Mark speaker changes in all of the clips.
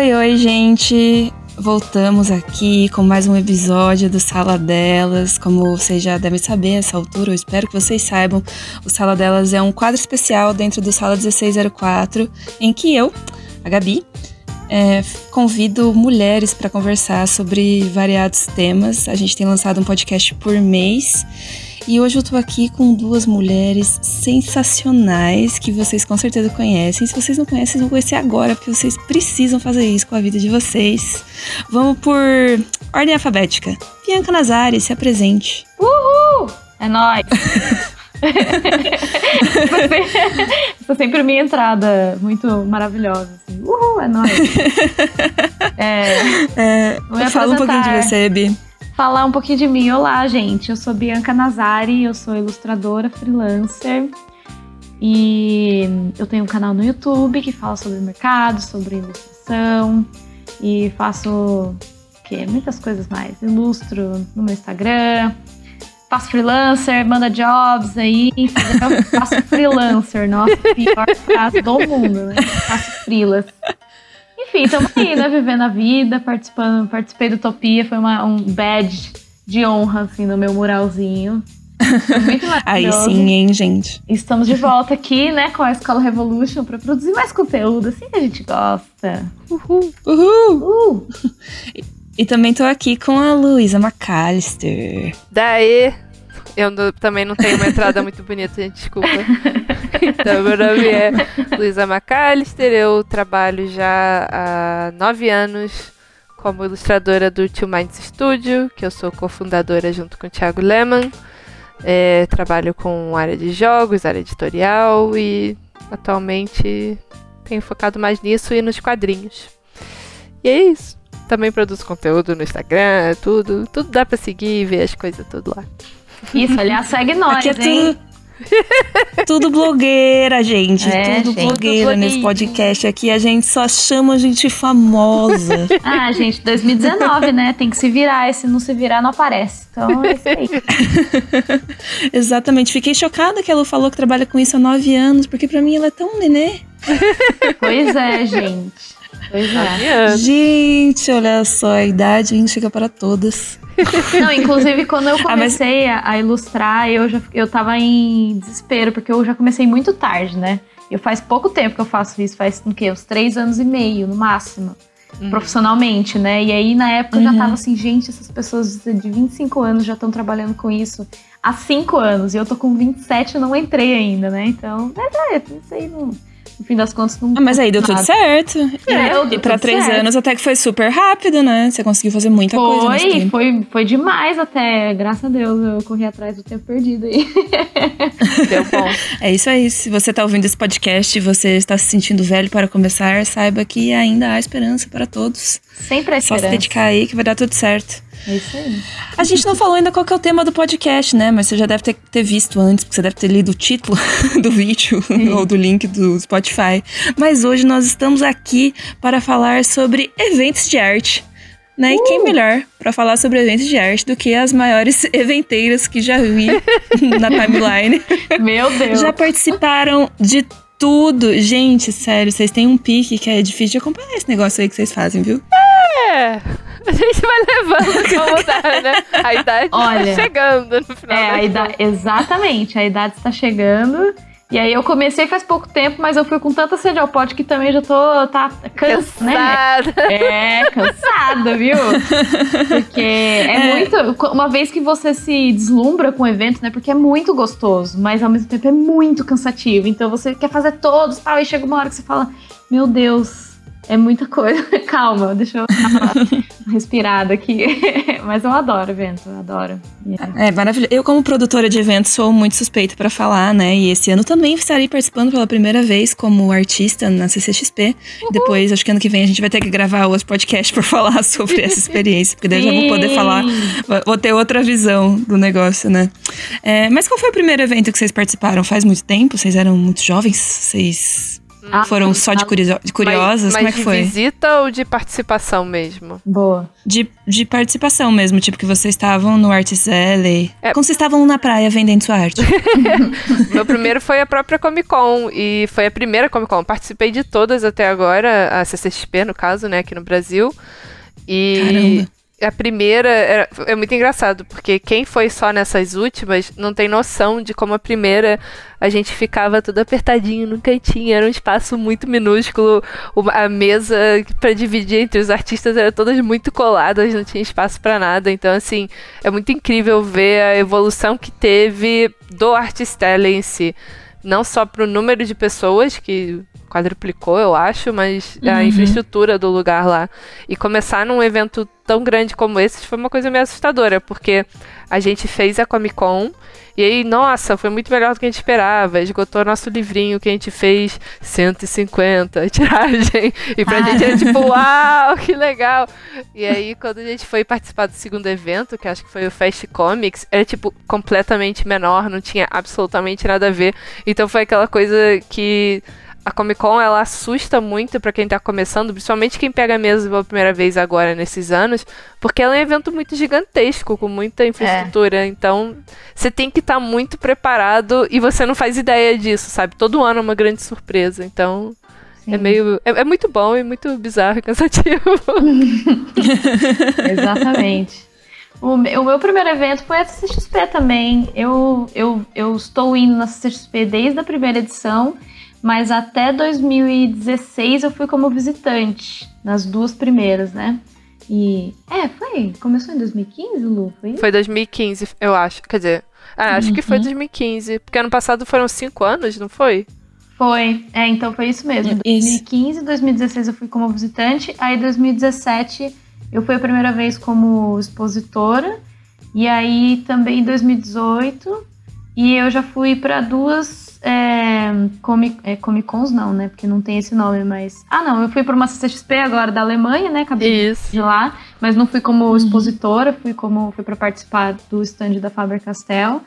Speaker 1: Oi, oi, gente. Voltamos aqui com mais um episódio do Sala Delas. Como vocês já devem saber essa altura, eu espero que vocês saibam, o Sala Delas é um quadro especial dentro do Sala 1604, em que eu, a Gabi, é, convido mulheres para conversar sobre variados temas. A gente tem lançado um podcast por mês. E hoje eu tô aqui com duas mulheres sensacionais que vocês com certeza conhecem. Se vocês não conhecem, vão conhecer agora, porque vocês precisam fazer isso com a vida de vocês. Vamos por ordem alfabética. Bianca Nazari, se apresente.
Speaker 2: Uhul! É nóis! Essa é sempre minha entrada, muito maravilhosa. Assim. Uhul, é nóis!
Speaker 1: É, é, fala um pouquinho de você, Bi
Speaker 2: falar um pouquinho de mim. Olá, gente. Eu sou Bianca Nazari, eu sou ilustradora, freelancer. E eu tenho um canal no YouTube que fala sobre mercado, sobre ilustração. E faço que muitas coisas mais. Ilustro no meu Instagram. Faço freelancer, manda jobs aí. Faço freelancer. Nossa, pior frase do mundo, né? Faço freelas. Enfim, estamos aí, né? Vivendo a vida, participando, participei do Utopia, foi uma, um badge de honra, assim, no meu muralzinho.
Speaker 1: muito Aí sim, hein, gente?
Speaker 2: Estamos de volta aqui, né, com a Escola Revolution para produzir mais conteúdo, assim que a gente gosta.
Speaker 1: Uhul! Uhul! Uhul. E, e também tô aqui com a Luísa McAllister.
Speaker 3: Daí! Eu também não tenho uma entrada muito bonita, gente, desculpa. Então, meu nome é Luísa McAllister, eu trabalho já há nove anos como ilustradora do Two Minds Studio, que eu sou cofundadora junto com o Thiago Lehmann. É, trabalho com área de jogos, área editorial e atualmente tenho focado mais nisso e nos quadrinhos. E é isso. Também produzo conteúdo no Instagram, tudo. Tudo dá pra seguir e ver as coisas tudo lá.
Speaker 2: Isso, aliás, segue nós, Aqui é hein? Tudo...
Speaker 1: Tudo blogueira, gente. É, tudo gente, blogueira nesse podcast aqui. A gente só chama gente famosa.
Speaker 2: Ah, gente, 2019, né? Tem que se virar. E se não se virar, não aparece. Então é isso aí.
Speaker 1: Exatamente. Fiquei chocada que ela falou que trabalha com isso há nove anos, porque pra mim ela é tão nenê.
Speaker 2: Pois é, gente. Pois
Speaker 1: é. Gente, olha só, a idade chega para todas.
Speaker 2: Não, inclusive quando eu comecei ah, mas... a, ilustrar, eu já eu tava em desespero, porque eu já comecei muito tarde, né? Eu faz pouco tempo que eu faço isso, faz o quê? Uns três anos e meio, no máximo. Uhum. Profissionalmente, né? E aí, na época, uhum. eu já tava uhum. assim, gente, essas pessoas de 25 anos já estão trabalhando com isso há 5 anos. E eu tô com 27 e não entrei ainda, né? Então, mas é, isso aí não no fim das contas não.
Speaker 1: Ah, mas aí deu tudo certo. É, e pra três certo. anos até que foi super rápido, né? Você conseguiu fazer muita
Speaker 2: foi,
Speaker 1: coisa.
Speaker 2: Foi, foi, foi demais até. Graças a Deus eu corri atrás do tempo perdido aí.
Speaker 1: Deu bom. É isso aí. Se você tá ouvindo esse podcast e você está se sentindo velho para começar, saiba que ainda há esperança para todos.
Speaker 2: Sempre esperança.
Speaker 1: Só se dedicar aí que vai dar tudo certo.
Speaker 2: É isso aí.
Speaker 1: A gente não falou ainda qual é o tema do podcast, né? Mas você já deve ter, ter visto antes, porque você deve ter lido o título do vídeo ou do link do Spotify. Mas hoje nós estamos aqui para falar sobre eventos de arte. Né? Uh! E quem uh! melhor para falar sobre eventos de arte do que as maiores eventeiras que já vi na timeline?
Speaker 2: Meu Deus!
Speaker 1: Já participaram de tudo. Gente, sério, vocês têm um pique que é difícil de acompanhar esse negócio aí que vocês fazem, viu?
Speaker 3: É! A gente vai levando como dá, né? A idade tá Olha, está chegando no final.
Speaker 2: É, a idade, exatamente, a idade está chegando. E aí eu comecei faz pouco tempo, mas eu fui com tanta sede ao pote que também já tô tá,
Speaker 3: cansada.
Speaker 2: Né? É, cansada, viu? Porque é, é, muito. Uma vez que você se deslumbra com o evento, né? Porque é muito gostoso, mas ao mesmo tempo é muito cansativo. Então você quer fazer todos e tal, e chega uma hora que você fala: Meu Deus, é muita coisa. Calma, deixa eu respirada aqui. Mas eu adoro evento, eu adoro.
Speaker 1: Yeah. É maravilhoso. Eu, como produtora de eventos, sou muito suspeita para falar, né? E esse ano também estarei participando pela primeira vez como artista na CCXP. Uhum. Depois, acho que ano que vem a gente vai ter que gravar outro podcast para falar sobre essa experiência, porque daí eu já vou poder falar, vou ter outra visão do negócio, né? É, mas qual foi o primeiro evento que vocês participaram? Faz muito tempo? Vocês eram muito jovens? Vocês Ah, Foram só de, de curiosas?
Speaker 3: Mas,
Speaker 1: Como é que foi?
Speaker 3: de visita ou de participação mesmo?
Speaker 2: Boa.
Speaker 1: De, de participação mesmo, tipo que vocês estavam no Artist Alley. É. Como vocês estavam na praia vendendo sua arte?
Speaker 3: Meu primeiro foi a própria Comic Con e foi a primeira Comic Con. Participei de todas até agora, a CCXP no caso, né, aqui no Brasil. E Caramba a primeira era, é muito engraçado, porque quem foi só nessas últimas não tem noção de como a primeira a gente ficava tudo apertadinho no cantinho, era um espaço muito minúsculo, uma, a mesa para dividir entre os artistas era todas muito coladas, não tinha espaço para nada. Então, assim, é muito incrível ver a evolução que teve do Artistella em si. Não só para o número de pessoas que quadruplicou, eu acho, mas uhum. a infraestrutura do lugar lá. E começar num evento tão grande como esse foi uma coisa meio assustadora, porque a gente fez a Comic Con e aí, nossa, foi muito melhor do que a gente esperava. Esgotou nosso livrinho que a gente fez 150 tiragem. E pra ah. gente era tipo, uau, que legal. E aí, quando a gente foi participar do segundo evento, que acho que foi o Fast Comics, era tipo completamente menor, não tinha absolutamente nada a ver. Então foi aquela coisa que a Comic Con ela assusta muito para quem tá começando, principalmente quem pega a mesa pela primeira vez agora nesses anos, porque ela é um evento muito gigantesco, com muita infraestrutura. É. Então, você tem que estar tá muito preparado e você não faz ideia disso, sabe? Todo ano é uma grande surpresa. Então, é Sim. é meio. É, é, muito bom e muito bizarro e cansativo.
Speaker 2: Exatamente. O, o, meu primeiro evento foi a CXP também. Eu, eu, eu estou indo na CXP desde a primeira edição mas até 2016 eu fui como visitante, nas duas primeiras, né? E. É, foi. Começou em 2015, Lu? Foi,
Speaker 3: foi 2015, eu acho. Quer dizer. Ah, acho uhum. que foi 2015. Porque ano passado foram cinco anos, não foi?
Speaker 2: Foi. É, então foi isso mesmo. Em 2015, 2016 eu fui como visitante. Aí 2017 eu fui a primeira vez como expositora. E aí também em 2018. E eu já fui para duas é, Comic, é, Comic Cons não, né? Porque não tem esse nome, mas. Ah, não, eu fui para uma CCXP agora da Alemanha, né? Acabei Isso. de lá, mas não fui como uhum. expositora, fui como fui para participar do stand da Faber Castell.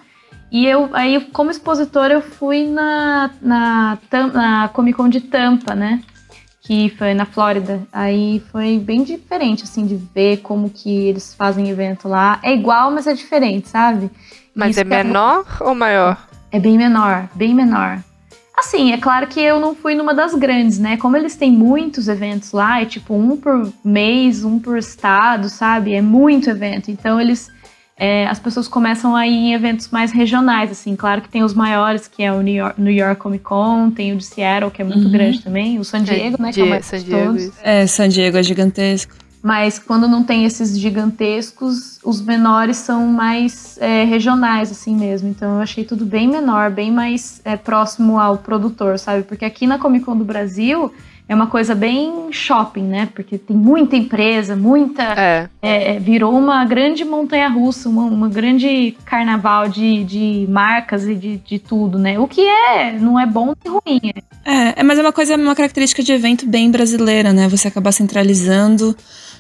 Speaker 2: E eu aí, como expositora, eu fui na, na, na Comic Con de Tampa, né? Que foi na Flórida. Aí foi bem diferente, assim, de ver como que eles fazem evento lá. É igual, mas é diferente, sabe?
Speaker 3: Mas é menor é... ou maior?
Speaker 2: É bem menor, bem menor. Assim, é claro que eu não fui numa das grandes, né? Como eles têm muitos eventos lá, é tipo um por mês, um por estado, sabe? É muito evento. Então eles. É, as pessoas começam a ir em eventos mais regionais, assim. Claro que tem os maiores, que é o New York, New York Comic Con, tem o de Seattle, que é muito uhum. grande também, o San Diego, é, né? Que é o mais
Speaker 3: San Diego,
Speaker 1: É, San Diego é gigantesco.
Speaker 2: Mas quando não tem esses gigantescos, os menores são mais é, regionais, assim mesmo. Então eu achei tudo bem menor, bem mais é, próximo ao produtor, sabe? Porque aqui na Comic Con do Brasil é uma coisa bem shopping, né? Porque tem muita empresa, muita. É. É, é virou uma grande montanha-russa, uma, uma, grande carnaval de, de marcas e de, de tudo, né? O que é, não é bom nem ruim.
Speaker 1: É, é mas é uma coisa, uma característica de evento bem brasileira, né? Você acabar centralizando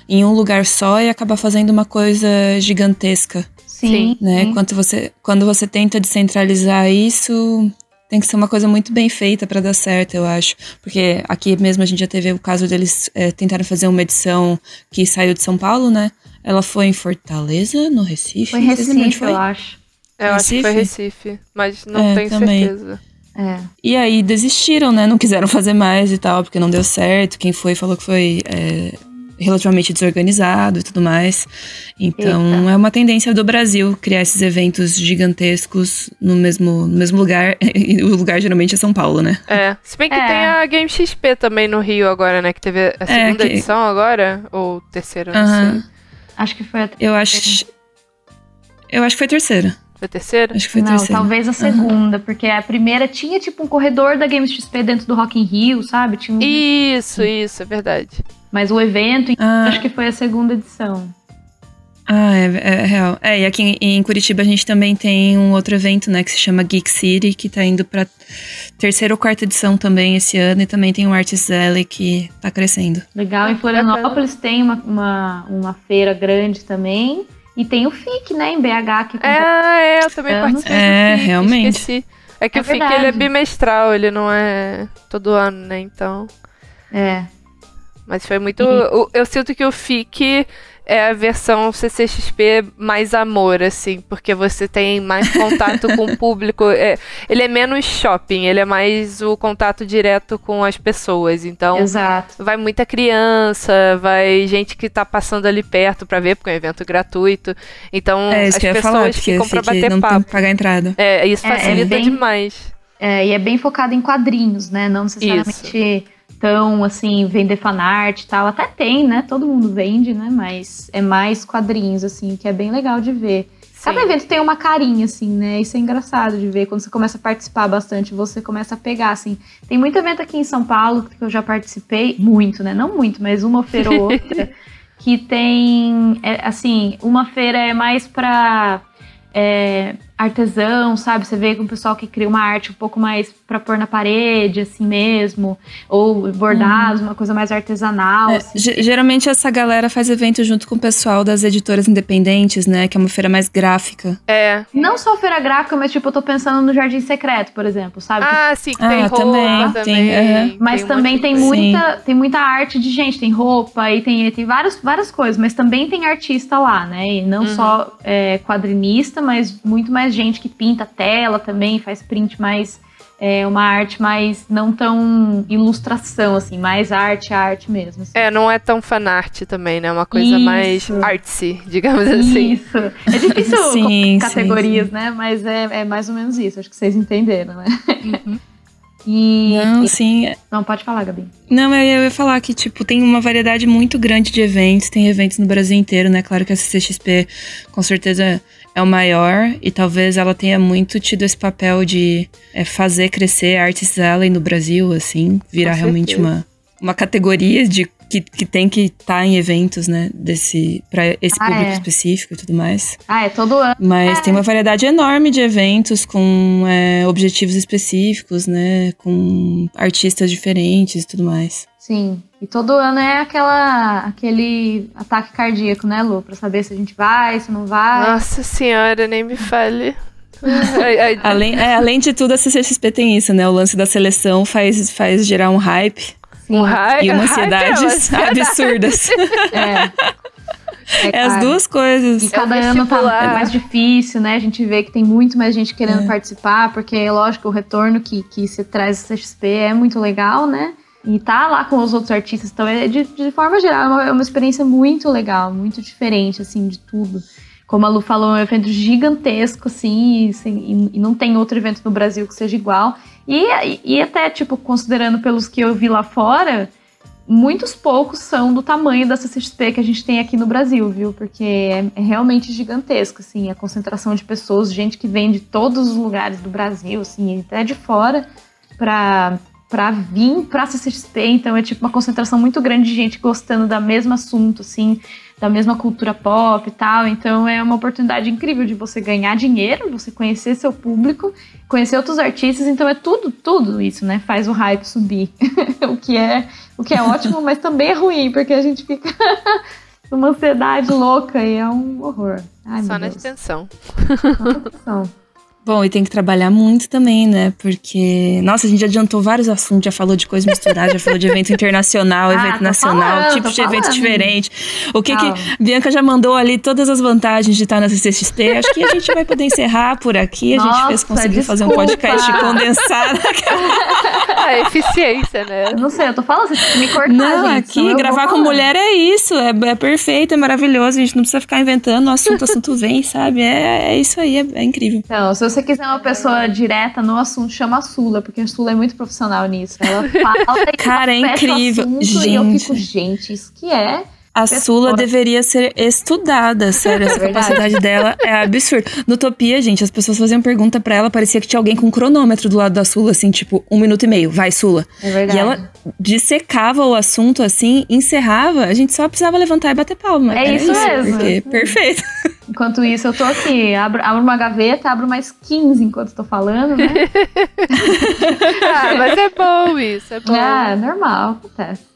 Speaker 1: em um lugar só e acabar fazendo uma coisa gigantesca.
Speaker 2: Sim.
Speaker 1: Né? Quando, você, quando você tenta descentralizar isso, tem que ser uma coisa muito bem feita para dar certo, eu acho. Porque aqui mesmo a gente já teve o caso deles é, tentaram fazer uma edição que saiu de São Paulo, né? Ela foi em Fortaleza, no Recife?
Speaker 2: Foi em Recife, foi? eu acho.
Speaker 3: Eu Recife? acho que foi Recife, mas não é, tenho também. certeza.
Speaker 2: É.
Speaker 1: E aí desistiram, né? Não quiseram fazer mais e tal, porque não deu certo. Quem foi falou que foi é, relativamente desorganizado e tudo mais. Então Eita. é uma tendência do Brasil criar esses eventos gigantescos no mesmo, no mesmo lugar. E o lugar geralmente é São Paulo, né?
Speaker 3: É. Se bem que é. tem a Game XP também no Rio agora, né? Que teve a é, segunda é, que... edição agora, ou terceira, não uh -huh. sei.
Speaker 2: Acho que foi a
Speaker 1: terceira. Eu acho. Eu acho que foi a terceira.
Speaker 3: Foi a terceira?
Speaker 1: Acho que foi a
Speaker 2: Não,
Speaker 1: terceira.
Speaker 2: talvez a segunda, uhum. porque a primeira tinha tipo um corredor da Games XP dentro do Rock in Rio, sabe? Tinha um...
Speaker 3: Isso, isso, é verdade.
Speaker 2: Mas o evento, ah. acho que foi a segunda edição.
Speaker 1: Ah, é, é, real. É, e aqui em, em, Curitiba a gente também tem um outro evento, né, que se chama Geek City, que tá indo pra terceira ou quarta edição também esse ano, e também tem o Artist Alley que tá crescendo.
Speaker 2: Legal, em Florianópolis tem uma, uma, uma feira grande também, e tem o FIC, né, em BH. Que
Speaker 3: é, é, eu também participei
Speaker 1: É, realmente.
Speaker 3: Esqueci. É que
Speaker 2: É
Speaker 3: o FIC
Speaker 2: verdade.
Speaker 3: ele é bimestral, ele não é todo ano, né? Então.
Speaker 2: É.
Speaker 3: Mas foi muito. o- Eu sinto que o FIC é a versão CCXP mais amor, assim, porque você tem mais contato com o público. É, ele é menos shopping, ele é mais o contato direto com as pessoas. Então.
Speaker 2: Exato.
Speaker 3: Vai muita criança, vai gente que tá passando ali perto pra ver, porque é um evento gratuito. Então,
Speaker 1: É isso
Speaker 3: as pessoas
Speaker 1: falar,
Speaker 3: ficam pra
Speaker 1: fique,
Speaker 3: bater
Speaker 1: não tem
Speaker 3: papo.
Speaker 1: que pagar entrada.
Speaker 3: É, isso
Speaker 2: É, é
Speaker 3: facilita
Speaker 2: bem-
Speaker 3: demais.
Speaker 2: É, e é bem focado em quadrinhos, né? Não necessariamente tão assim, vender fanart e tal. Até tem, né? Todo mundo vende, né? Mas é mais quadrinhos, assim, que é bem legal de ver. Cada
Speaker 3: Sim.
Speaker 2: evento tem uma carinha, assim, né? Isso é engraçado de ver. Quando você começa a participar bastante, você começa a pegar, assim. Tem muito evento aqui em São Paulo que eu já participei, muito, né? Não muito, mas uma feira ou outra, que tem, é, assim, uma feira é mais pra é, artesão, sabe? Você vê com o pessoal que cria uma arte um pouco mais pra pôr na parede, assim mesmo. Ou bordados, uma coisa mais artesanal,
Speaker 1: É,
Speaker 2: assim.
Speaker 1: ge- geralmente essa galera faz evento junto com o pessoal das editoras independentes, né? Que é uma feira mais gráfica.
Speaker 3: É.
Speaker 2: Não só feira gráfica, mas tipo, eu tô pensando no Jardim Secreto, por exemplo, sabe?
Speaker 3: Ah, sim, que
Speaker 1: Ah,
Speaker 3: tem roupa
Speaker 1: também,
Speaker 3: também.
Speaker 1: tem, aham.
Speaker 2: Mas
Speaker 3: um
Speaker 2: também
Speaker 3: de
Speaker 2: tem muita, tem muita arte de gente, tem roupa e tem, tem várias, várias coisas, mas também tem artista lá, né? E não
Speaker 3: Uhum.
Speaker 2: só é, quadrinista, mas muito mais gente que pinta tela também, faz print mais. É, uma arte mais não tão ilustração, assim, mais arte, arte mesmo. assim.
Speaker 3: É, não é tão fanart também, né? Uma coisa
Speaker 2: Isso.
Speaker 3: mais artsy, digamos assim.
Speaker 2: Isso. É difícil
Speaker 1: Sim,
Speaker 2: colocar
Speaker 1: sim,
Speaker 2: categorias,
Speaker 1: sim.
Speaker 2: né? Mas é, é mais ou menos isso. Acho que vocês entenderam, né?
Speaker 3: Uhum.
Speaker 2: E.
Speaker 1: Não, sim.
Speaker 2: Não, pode falar, Gabi.
Speaker 1: Não, eu ia falar que, tipo, tem uma variedade muito grande de eventos, tem eventos no Brasil inteiro, né? Claro que a CCXP com certeza é o maior e talvez ela tenha muito tido esse papel de é, fazer crescer a Artist Alley no Brasil, assim, virar realmente uma, uma categoria de que, que tem que estar em eventos, né? Desse, pra esse
Speaker 2: Ah,
Speaker 1: público
Speaker 2: é.
Speaker 1: específico e tudo mais.
Speaker 2: Ah, é todo ano.
Speaker 1: Mas
Speaker 2: É.
Speaker 1: tem uma variedade enorme de eventos com é, objetivos específicos, né? Com artistas diferentes e tudo mais.
Speaker 2: Sim. E todo ano é aquela, aquele ataque cardíaco, né, Lu? Pra saber se a gente vai, se não vai.
Speaker 3: Nossa senhora, nem me fale.
Speaker 1: Além, é, além de tudo, a CCXP tem isso, né? O lance da seleção faz, faz gerar um hype
Speaker 2: Sim.
Speaker 3: um raio.
Speaker 1: e uma
Speaker 3: hype é uma ansiedade.
Speaker 1: absurdas.
Speaker 2: É.
Speaker 1: É as
Speaker 2: claro.
Speaker 1: duas coisas.
Speaker 2: E cada
Speaker 3: É
Speaker 2: ano tá mais difícil, né? A gente vê que tem muito mais gente querendo
Speaker 1: É.
Speaker 2: participar, porque, lógico, o retorno que, que se traz a CXP é muito legal, né? E tá lá com os outros artistas, então é de, de forma geral, é uma, é uma experiência muito legal, muito diferente, assim, de tudo. Como a Lu falou, é um evento gigantesco, assim, e, e- e não tem outro evento no Brasil que seja igual. E, e até, tipo, considerando pelos que eu vi lá fora, muitos poucos são do tamanho da CCXP que a gente tem aqui no Brasil, viu? Porque é, é realmente gigantesco, assim, a concentração de pessoas, gente que vem de todos os lugares do Brasil, assim, até de fora, pra, pra vir pra CCXP. Então é tipo uma concentração muito grande de gente gostando da mesmo assunto, assim, da mesma cultura pop e tal. Então é uma oportunidade incrível de você ganhar dinheiro, você conhecer seu público, conhecer outros artistas. Então é tudo, tudo isso, né? Faz o hype subir. o que é o que é ótimo, mas também é ruim, porque a gente fica numa ansiedade louca e é um horror. Ai,
Speaker 3: Só na extensão.
Speaker 2: Só na extensão.
Speaker 1: Bom, e tem que trabalhar muito também, né? Porque, nossa, a gente adiantou vários assuntos, já falou de coisa misturada, já falou de evento internacional,
Speaker 2: Ah,
Speaker 1: evento nacional,
Speaker 2: falando,
Speaker 1: tipos de evento
Speaker 2: falando.
Speaker 1: diferente. O que
Speaker 2: Calma.
Speaker 1: que. Bianca já mandou ali todas as vantagens de estar na CCXP. Acho que a gente vai poder encerrar por aqui. A gente
Speaker 2: Nossa,
Speaker 1: fez conseguir fazer um
Speaker 2: desculpa.
Speaker 1: podcast condensado.
Speaker 3: A eficiência, né?
Speaker 2: Não sei, eu tô falando, vocês têm que me cortar,
Speaker 1: Não,
Speaker 2: gente.
Speaker 1: aqui gravar com mulher é isso. É, é perfeito, é maravilhoso. A gente não precisa ficar inventando o assunto, o assunto vem, sabe? É, é isso aí, é, é incrível.
Speaker 2: Então, se você quiser uma pessoa direta no assunto, chama a Sula, porque a Sula é muito profissional nisso. Ela fala e
Speaker 1: Cara, é
Speaker 2: ela o
Speaker 1: incrível.
Speaker 2: assunto E eu
Speaker 1: Gente.
Speaker 2: fico, gente, isso que é.
Speaker 1: A
Speaker 2: Pessoa.
Speaker 1: Sula deveria ser estudada, sério. Essa
Speaker 2: É
Speaker 1: capacidade dela é absurda. No Utopia, gente, as pessoas faziam pergunta pra ela, parecia que tinha alguém com um cronômetro do lado da Sula, assim, tipo, um minuto e meio, vai, Sula.
Speaker 2: É verdade.
Speaker 1: E ela dissecava o assunto assim, encerrava, a gente só precisava levantar e bater palma.
Speaker 2: É
Speaker 1: Era
Speaker 2: isso mesmo.
Speaker 1: Porque, perfeito.
Speaker 2: Enquanto isso, eu tô aqui, abro, abro uma gaveta, abro mais 15 enquanto tô falando, né?
Speaker 3: Ah, mas é bom isso, é bom.
Speaker 2: ah, normal, acontece.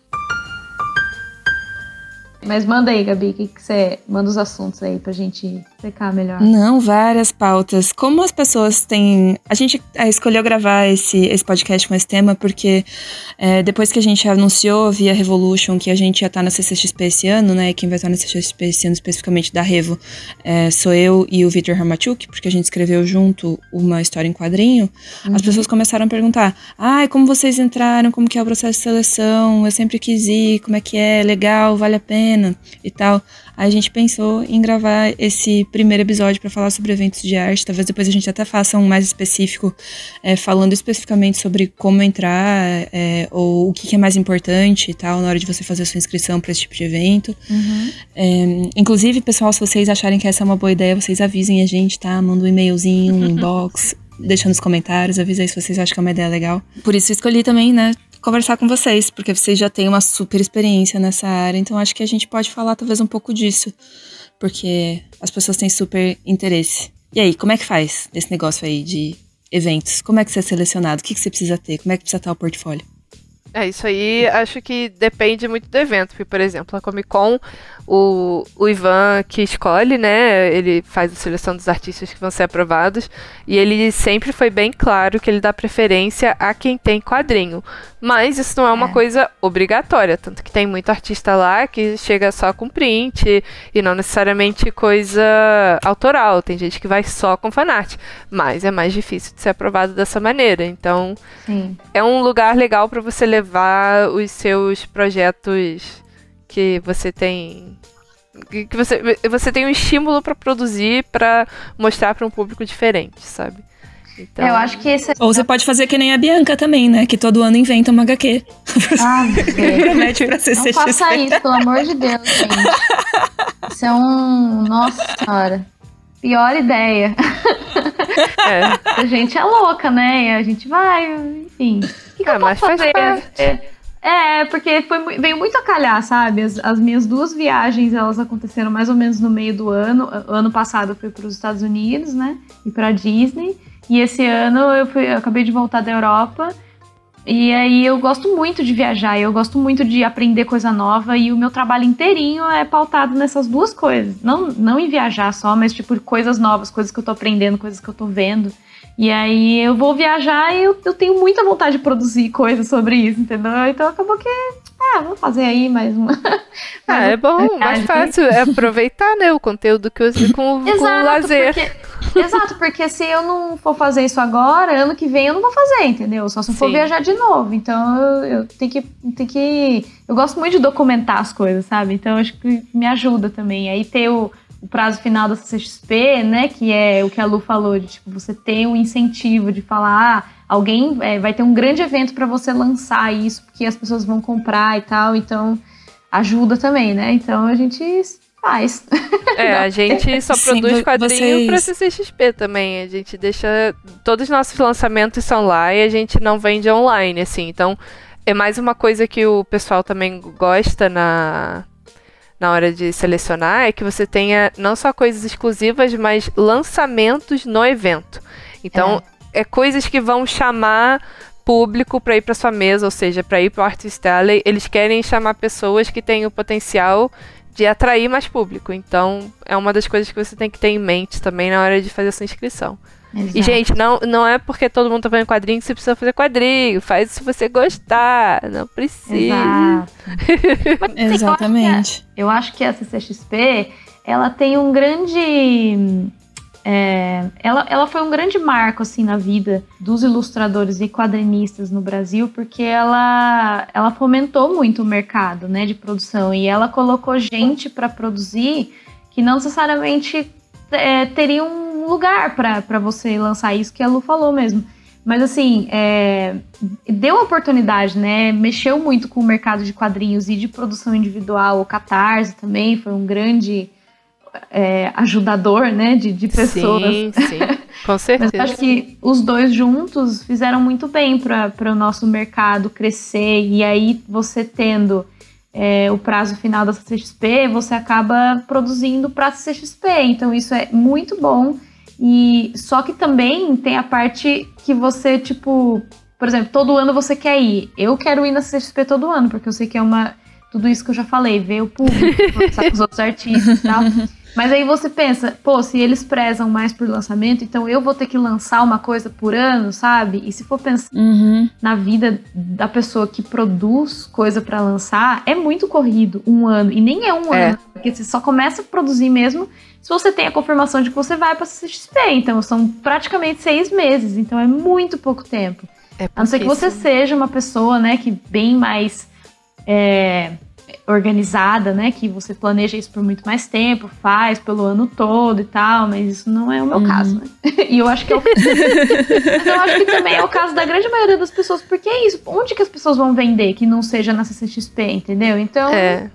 Speaker 2: Mas manda aí, Gabi, que, que você. Manda os assuntos aí pra gente explicar melhor.
Speaker 1: Não, várias pautas. Como as pessoas têm. A gente é, escolheu gravar esse, esse podcast com esse tema porque é, depois que a gente anunciou via Revolution que a gente ia estar na CCXP esse ano, né? Quem vai estar na CCXP esse ano especificamente da Revo é, sou eu e o Victor Harmachuk, porque a gente escreveu junto uma história em quadrinho. Uhum. As pessoas começaram a perguntar: ai, como vocês entraram? Como que é o processo de seleção? Eu sempre quis ir, como é que é? Legal, vale a pena e tal. A gente pensou em gravar esse primeiro episódio para falar sobre eventos de arte. Talvez depois a gente até faça um mais específico, é, falando especificamente sobre como entrar, é, ou o que, que, é mais importante e tal, na hora de você fazer a sua inscrição para esse tipo de evento. Uhum. É, inclusive, pessoal, se vocês acharem que essa é uma boa ideia, vocês avisem a gente, tá? Manda um e-mailzinho, um inbox. deixa nos comentários, avisa aí se vocês acham que é uma ideia legal. Por isso eu escolhi também, né, conversar com vocês, porque vocês já têm uma super experiência nessa área, então acho que a gente pode falar talvez um pouco disso, porque as pessoas têm super interesse. E aí, como é que faz esse negócio aí de eventos? Como é que você é selecionado? O que, que você precisa ter? Como é que precisa estar o portfólio?
Speaker 3: É, isso aí acho que depende muito do evento. Porque, por exemplo, a Comic Con, o, o Ivan que escolhe, né? Ele faz a seleção dos artistas que vão ser aprovados. E ele sempre foi bem claro que ele dá preferência a quem tem quadrinho. Mas isso não é uma é. coisa obrigatória. Tanto que tem muito artista lá que chega só com print e não necessariamente coisa autoral. Tem gente que vai só com fanart. Mas é mais difícil de ser aprovado dessa maneira. Então, Sim. é um lugar legal para você levar os seus projetos que você tem que você, você tem um estímulo para produzir para mostrar para um público diferente, sabe?
Speaker 2: Então... Eu acho que esse é...
Speaker 1: Ou você pode fazer que nem a Bianca também, né? Que todo ano inventa uma HQ.
Speaker 2: Ah, Promete pra ser Não faça isso, pelo amor de Deus, gente. Isso é um... Nossa senhora. Pior ideia. É. A gente é louca, né? A gente vai, enfim. Que, que ah, eu posso fazer? É, é, porque foi, veio muito a calhar, sabe? As, as, minhas duas viagens, elas aconteceram mais ou menos no meio do ano. Ano passado eu fui para os Estados Unidos, né? E para Disney. E esse ano eu, fui, eu acabei de voltar da Europa. E aí eu gosto muito de viajar, eu gosto muito de aprender coisa nova e o meu trabalho inteirinho é pautado nessas duas coisas. Não, não em viajar só, mas tipo coisas novas, coisas que eu tô aprendendo, coisas que eu tô vendo. E aí eu vou viajar e eu, eu tenho muita vontade de produzir coisas sobre isso, entendeu? Então acabou que, ah, vou fazer aí mais uma.
Speaker 3: Ah, é bom, mais fácil é aproveitar, né, o conteúdo que eu com, Exato, com o lazer.
Speaker 2: Porque, exato, porque se eu não for fazer isso agora, ano que vem eu não vou fazer, entendeu? Só se eu for viajar de novo. Então eu, eu tenho que, tenho que. Eu gosto muito de documentar as coisas, sabe? Então acho que me ajuda também. Aí ter o o prazo final da CCXP, né? Que é o que a Lu falou, de tipo, você ter um incentivo de falar, ah, alguém é, vai ter um grande evento para você lançar isso, porque as pessoas vão comprar e tal, então ajuda também, né? Então a gente faz.
Speaker 3: É, a gente só produz Sim, quadrinho vocês... pra CCXP também. A gente deixa. Todos os nossos lançamentos são lá e a gente não vende online, assim. Então, é mais uma coisa que o pessoal também gosta na na hora de selecionar é que você tenha não só coisas exclusivas, mas lançamentos no evento. Então, é, é coisas que vão chamar público para ir para sua mesa, ou seja, para ir para o Artist Alley, eles querem chamar pessoas que têm o potencial de atrair mais público. Então, é uma das coisas que você tem que ter em mente também na hora de fazer essa inscrição. Exato. E, gente, não, não é porque todo mundo tá fazendo quadrinho que você precisa fazer quadrinho. Faz se você gostar. Não precisa.
Speaker 1: Exatamente.
Speaker 2: Eu acho que a CCXP, ela tem um grande... É, ela, ela foi um grande marco assim na vida dos ilustradores e quadrinistas no Brasil, porque ela, ela fomentou muito o mercado né, de produção e ela colocou gente para produzir que não necessariamente é, teria um lugar para você lançar isso que a Lu falou mesmo. Mas assim, é, deu oportunidade, né? Mexeu muito com o mercado de quadrinhos e de produção individual. O Catarse também foi um grande é, ajudador, né? De, de pessoas.
Speaker 3: Sim, sim, com certeza.
Speaker 2: Mas acho que os dois juntos fizeram muito bem para o nosso mercado crescer. E aí você tendo é, o prazo final da CCXP, você acaba produzindo para a CCXP. Então isso é muito bom. E só que também tem a parte que você, tipo, por exemplo, todo ano você quer ir. Eu quero ir na CCXP todo ano, porque eu sei que é uma. Tudo isso que eu já falei, ver o público, conversar com os outros artistas e tal. Mas aí você pensa, pô, se eles prezam mais por lançamento, então eu vou ter que lançar uma coisa por ano, sabe? E se for pensar
Speaker 1: Uhum.
Speaker 2: na vida da pessoa que produz coisa pra lançar, é muito corrido um ano. E nem é um
Speaker 3: É.
Speaker 2: ano, porque você só começa a produzir mesmo se você tem a confirmação de que você vai pra CXP. Então são praticamente seis meses. Então é muito pouco tempo.
Speaker 3: É
Speaker 2: A não ser que você seja uma pessoa, né, que bem mais é, organizada, né, que você planeja isso por muito mais tempo, faz pelo ano todo e tal, mas isso não é o meu
Speaker 1: Uhum.
Speaker 2: caso, né? E eu acho que é o... mas eu acho que também é o caso da grande maioria das pessoas, porque é isso, onde que as pessoas vão vender que não seja na CCXP, entendeu? Então,
Speaker 3: É.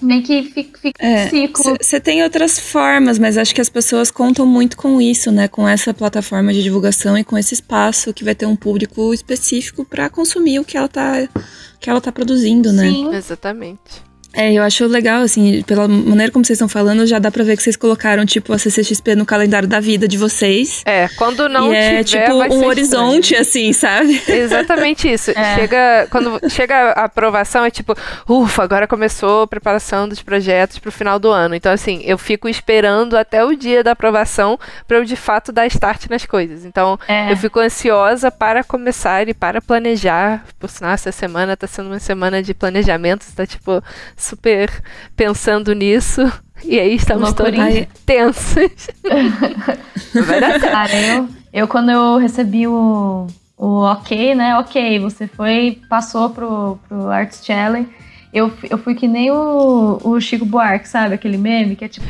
Speaker 2: meio que fica, fica
Speaker 1: É,
Speaker 2: um ciclo.
Speaker 1: Você tem outras formas, mas acho que as pessoas contam muito com isso, né? Com essa plataforma de divulgação e com esse espaço que vai ter um público específico para consumir o que ela tá, que ela tá produzindo, né?
Speaker 2: Sim,
Speaker 3: Exatamente.
Speaker 1: É, eu acho legal, assim, pela maneira como vocês estão falando, já dá pra ver que vocês colocaram, tipo, a CCXP no calendário da vida de vocês.
Speaker 3: É, quando não
Speaker 1: e é,
Speaker 3: tiver,
Speaker 1: tipo,
Speaker 3: vai ser
Speaker 1: um
Speaker 3: estranho.
Speaker 1: horizonte, assim, sabe?
Speaker 3: Exatamente isso.
Speaker 2: É.
Speaker 3: Chega, quando chega a aprovação, é tipo, ufa, agora começou a preparação dos projetos pro final do ano. Então, assim, eu fico esperando até o dia da aprovação para eu de fato dar start nas coisas. Então,
Speaker 2: é.
Speaker 3: eu fico ansiosa para começar e para planejar. Por sinal, essa semana tá sendo uma semana de planejamento, tá, tipo, super pensando nisso. E aí estamos todos tensos. Vai dar certo.
Speaker 2: Cara, eu, eu quando eu recebi o, o ok, né? Ok, você foi, passou pro, pro Arts Challenge. Eu, fui- eu fui que nem o, o Chico Buarque, sabe? Aquele meme que é tipo,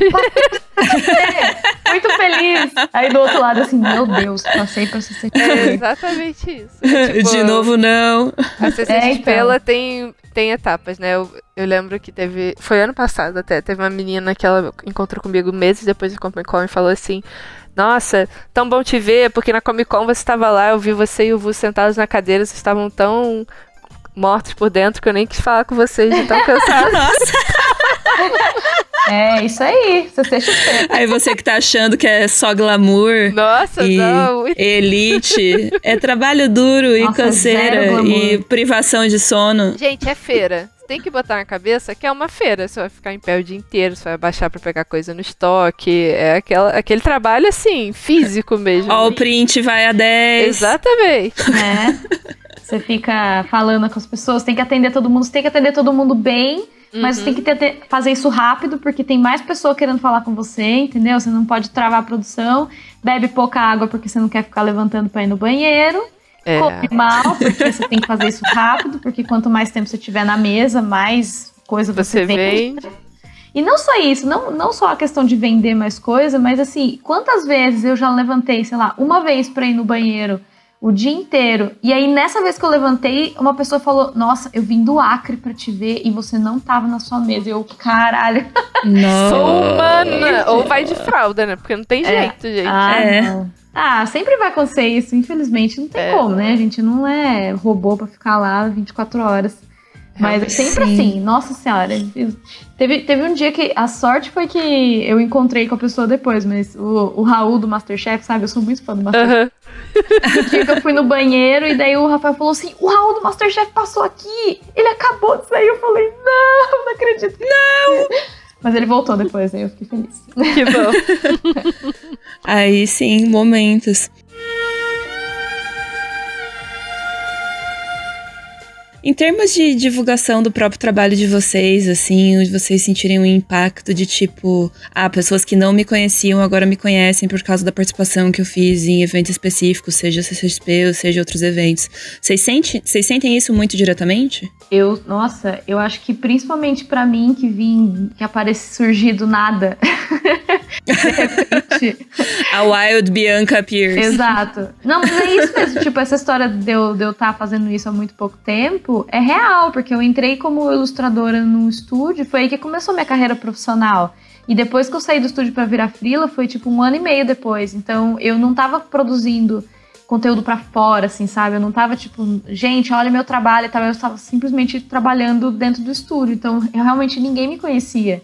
Speaker 2: "Passei, muito feliz. Aí do outro lado, assim, meu Deus, passei pra
Speaker 3: É
Speaker 2: CCXP.
Speaker 3: exatamente isso. É, tipo,
Speaker 1: De novo, não.
Speaker 3: A CCXP
Speaker 2: É, então.
Speaker 3: ela tem, tem etapas, né? Eu, eu lembro que teve. Foi ano passado até. Teve uma menina que ela encontrou comigo meses depois da Comic Con e falou assim. Nossa, tão bom te ver, porque na Comic Con você estava lá, eu vi você e o Vu sentados na cadeira, vocês estavam tão mortos por dentro que eu nem quis falar com vocês, de tão cansado.
Speaker 2: É, isso aí, CCXP.
Speaker 1: Aí você que tá achando que é só glamour.
Speaker 3: Nossa,
Speaker 1: e
Speaker 3: não.
Speaker 1: elite, é trabalho duro e
Speaker 2: Nossa,
Speaker 1: canseira
Speaker 2: zero glamour.
Speaker 1: e privação de sono.
Speaker 3: Gente, é feira. Você tem que botar na cabeça que é uma feira. Você vai ficar em pé o dia inteiro, você vai baixar pra pegar coisa no estoque. É aquela, aquele trabalho, assim, físico mesmo.
Speaker 1: Ó, o print vai a 10.
Speaker 3: Exatamente.
Speaker 2: né? Você fica falando com as pessoas, tem que atender todo mundo, você tem que atender todo mundo bem, mas você tem que ter- fazer isso rápido, porque tem mais pessoa querendo falar com você, entendeu? Você não pode travar a produção, bebe pouca água porque você não quer ficar levantando pra ir no banheiro,
Speaker 3: É.
Speaker 2: come mal, porque você tem que fazer isso rápido, porque quanto mais tempo você tiver na mesa, mais coisa você,
Speaker 3: Você
Speaker 2: vende. E não só isso, não, não só a questão de vender mais coisa, mas assim, quantas vezes eu já levantei, sei lá, uma vez pra ir no banheiro o dia inteiro. E aí, nessa vez que eu levantei, uma pessoa falou: Nossa, eu vim do Acre pra te ver e você não tava na sua mesa. E eu, caralho.
Speaker 1: Nossa.
Speaker 3: Sou humana! Ou vai de fralda, né? Porque não tem
Speaker 2: É.
Speaker 3: jeito, gente.
Speaker 2: Ah,
Speaker 1: É.
Speaker 2: não. Ah, sempre vai acontecer isso, infelizmente. Não tem
Speaker 3: É.
Speaker 2: como, né? A gente não é robô pra ficar lá 24 horas. Mas é sempre
Speaker 1: Sim.
Speaker 2: assim, nossa senhora. Teve, teve um dia que a sorte foi que eu encontrei com a pessoa depois, mas o, o Raul do Masterchef, sabe? Eu sou muito fã do Masterchef.
Speaker 3: Aham.
Speaker 2: O dia que eu fui no banheiro e daí o Rafael falou assim: o Raul do Masterchef passou aqui, ele acabou de sair. Eu falei, não, não acredito. Não! Mas ele voltou depois, aí eu fiquei feliz.
Speaker 3: Que bom.
Speaker 1: Aí sim, momentos. Em termos de divulgação do próprio trabalho de vocês, assim, vocês sentirem um impacto de tipo, ah, pessoas que não me conheciam agora me conhecem por causa da participação que eu fiz em eventos específicos, seja CCXP ou seja outros eventos. Vocês sentem, vocês sentem isso muito diretamente?
Speaker 2: Eu, nossa, eu acho que principalmente pra mim que vim, que aparece surgir do nada. de repente.
Speaker 1: A Wild Bianca appears.
Speaker 2: Exato. Não, mas é isso mesmo. tipo, essa história de eu estar de eu tá fazendo isso há muito pouco tempo é real, porque eu entrei como ilustradora no estúdio, foi aí que começou minha carreira profissional. E depois que eu saí do estúdio pra virar frila, foi tipo um ano e meio depois. Então eu não tava produzindo conteúdo pra fora, assim, sabe? Eu não tava tipo, gente, olha meu trabalho e tal. Eu estava simplesmente trabalhando dentro do estúdio. Então eu, realmente ninguém me conhecia.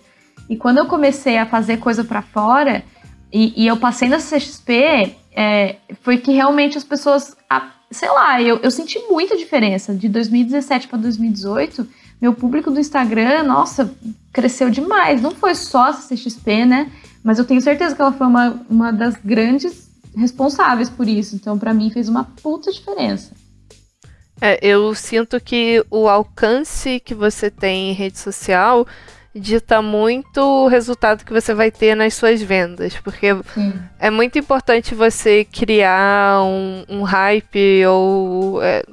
Speaker 2: E quando eu comecei a fazer coisa pra fora, e, e eu passei na CXP, é, foi que realmente as pessoas, a- sei lá, eu, eu senti muita diferença. De 2017 para 2018, meu público do Instagram, nossa, cresceu demais. Não foi só a CXP, né? Mas eu tenho certeza que ela foi uma, uma das grandes responsáveis por isso. Então, para mim, fez uma puta diferença.
Speaker 3: É, eu sinto que o alcance que você tem em rede social dita muito o resultado que você vai ter nas suas vendas. Porque Sim. é muito importante você criar um, um hype ou. É,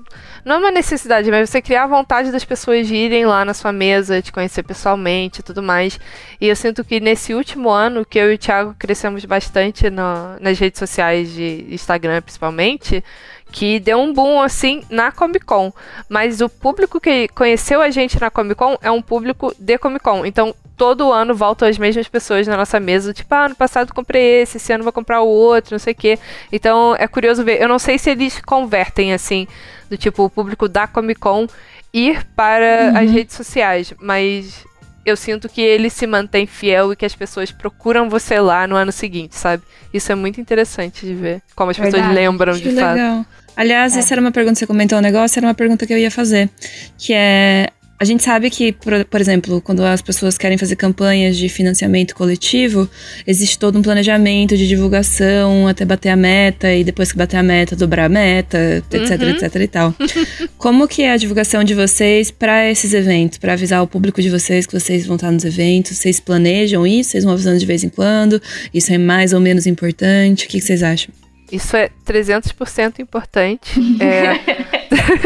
Speaker 3: não é uma necessidade, mas você criar a vontade das pessoas de irem lá na sua mesa, te conhecer pessoalmente e tudo mais. E eu sinto que nesse último ano, que eu e o Thiago crescemos bastante no, nas redes sociais de Instagram, principalmente, que deu um boom assim na Comic Con. Mas o público que conheceu a gente na Comic Con é um público de Comic Con. Então, todo ano voltam as mesmas pessoas na nossa mesa, tipo, ah, ano passado comprei esse, esse ano vou comprar o outro, não sei o quê. Então, é curioso ver. Eu não sei se eles convertem assim, do tipo, o público da Comic Con ir para uhum. as redes sociais, mas eu sinto que ele se mantém fiel e que as pessoas procuram você lá no ano seguinte, sabe? Isso é muito interessante de ver. Como as Verdade. pessoas lembram de
Speaker 1: legal. fato. Aliás, é. essa era uma pergunta, você comentou um negócio, era uma pergunta que eu ia fazer. Que é a gente sabe que, por, por, exemplo, quando as pessoas querem fazer campanhas de financiamento coletivo, existe todo um planejamento de divulgação até bater a meta e depois que bater a meta, dobrar a meta, etc, uhum. etc e tal. Como que é a divulgação de vocês para esses eventos, para avisar o público de vocês que vocês vão estar nos eventos? Vocês planejam isso? Vocês vão avisando de vez em quando? Isso é mais ou menos importante? O que, que vocês acham?
Speaker 3: Isso é 300% importante. É...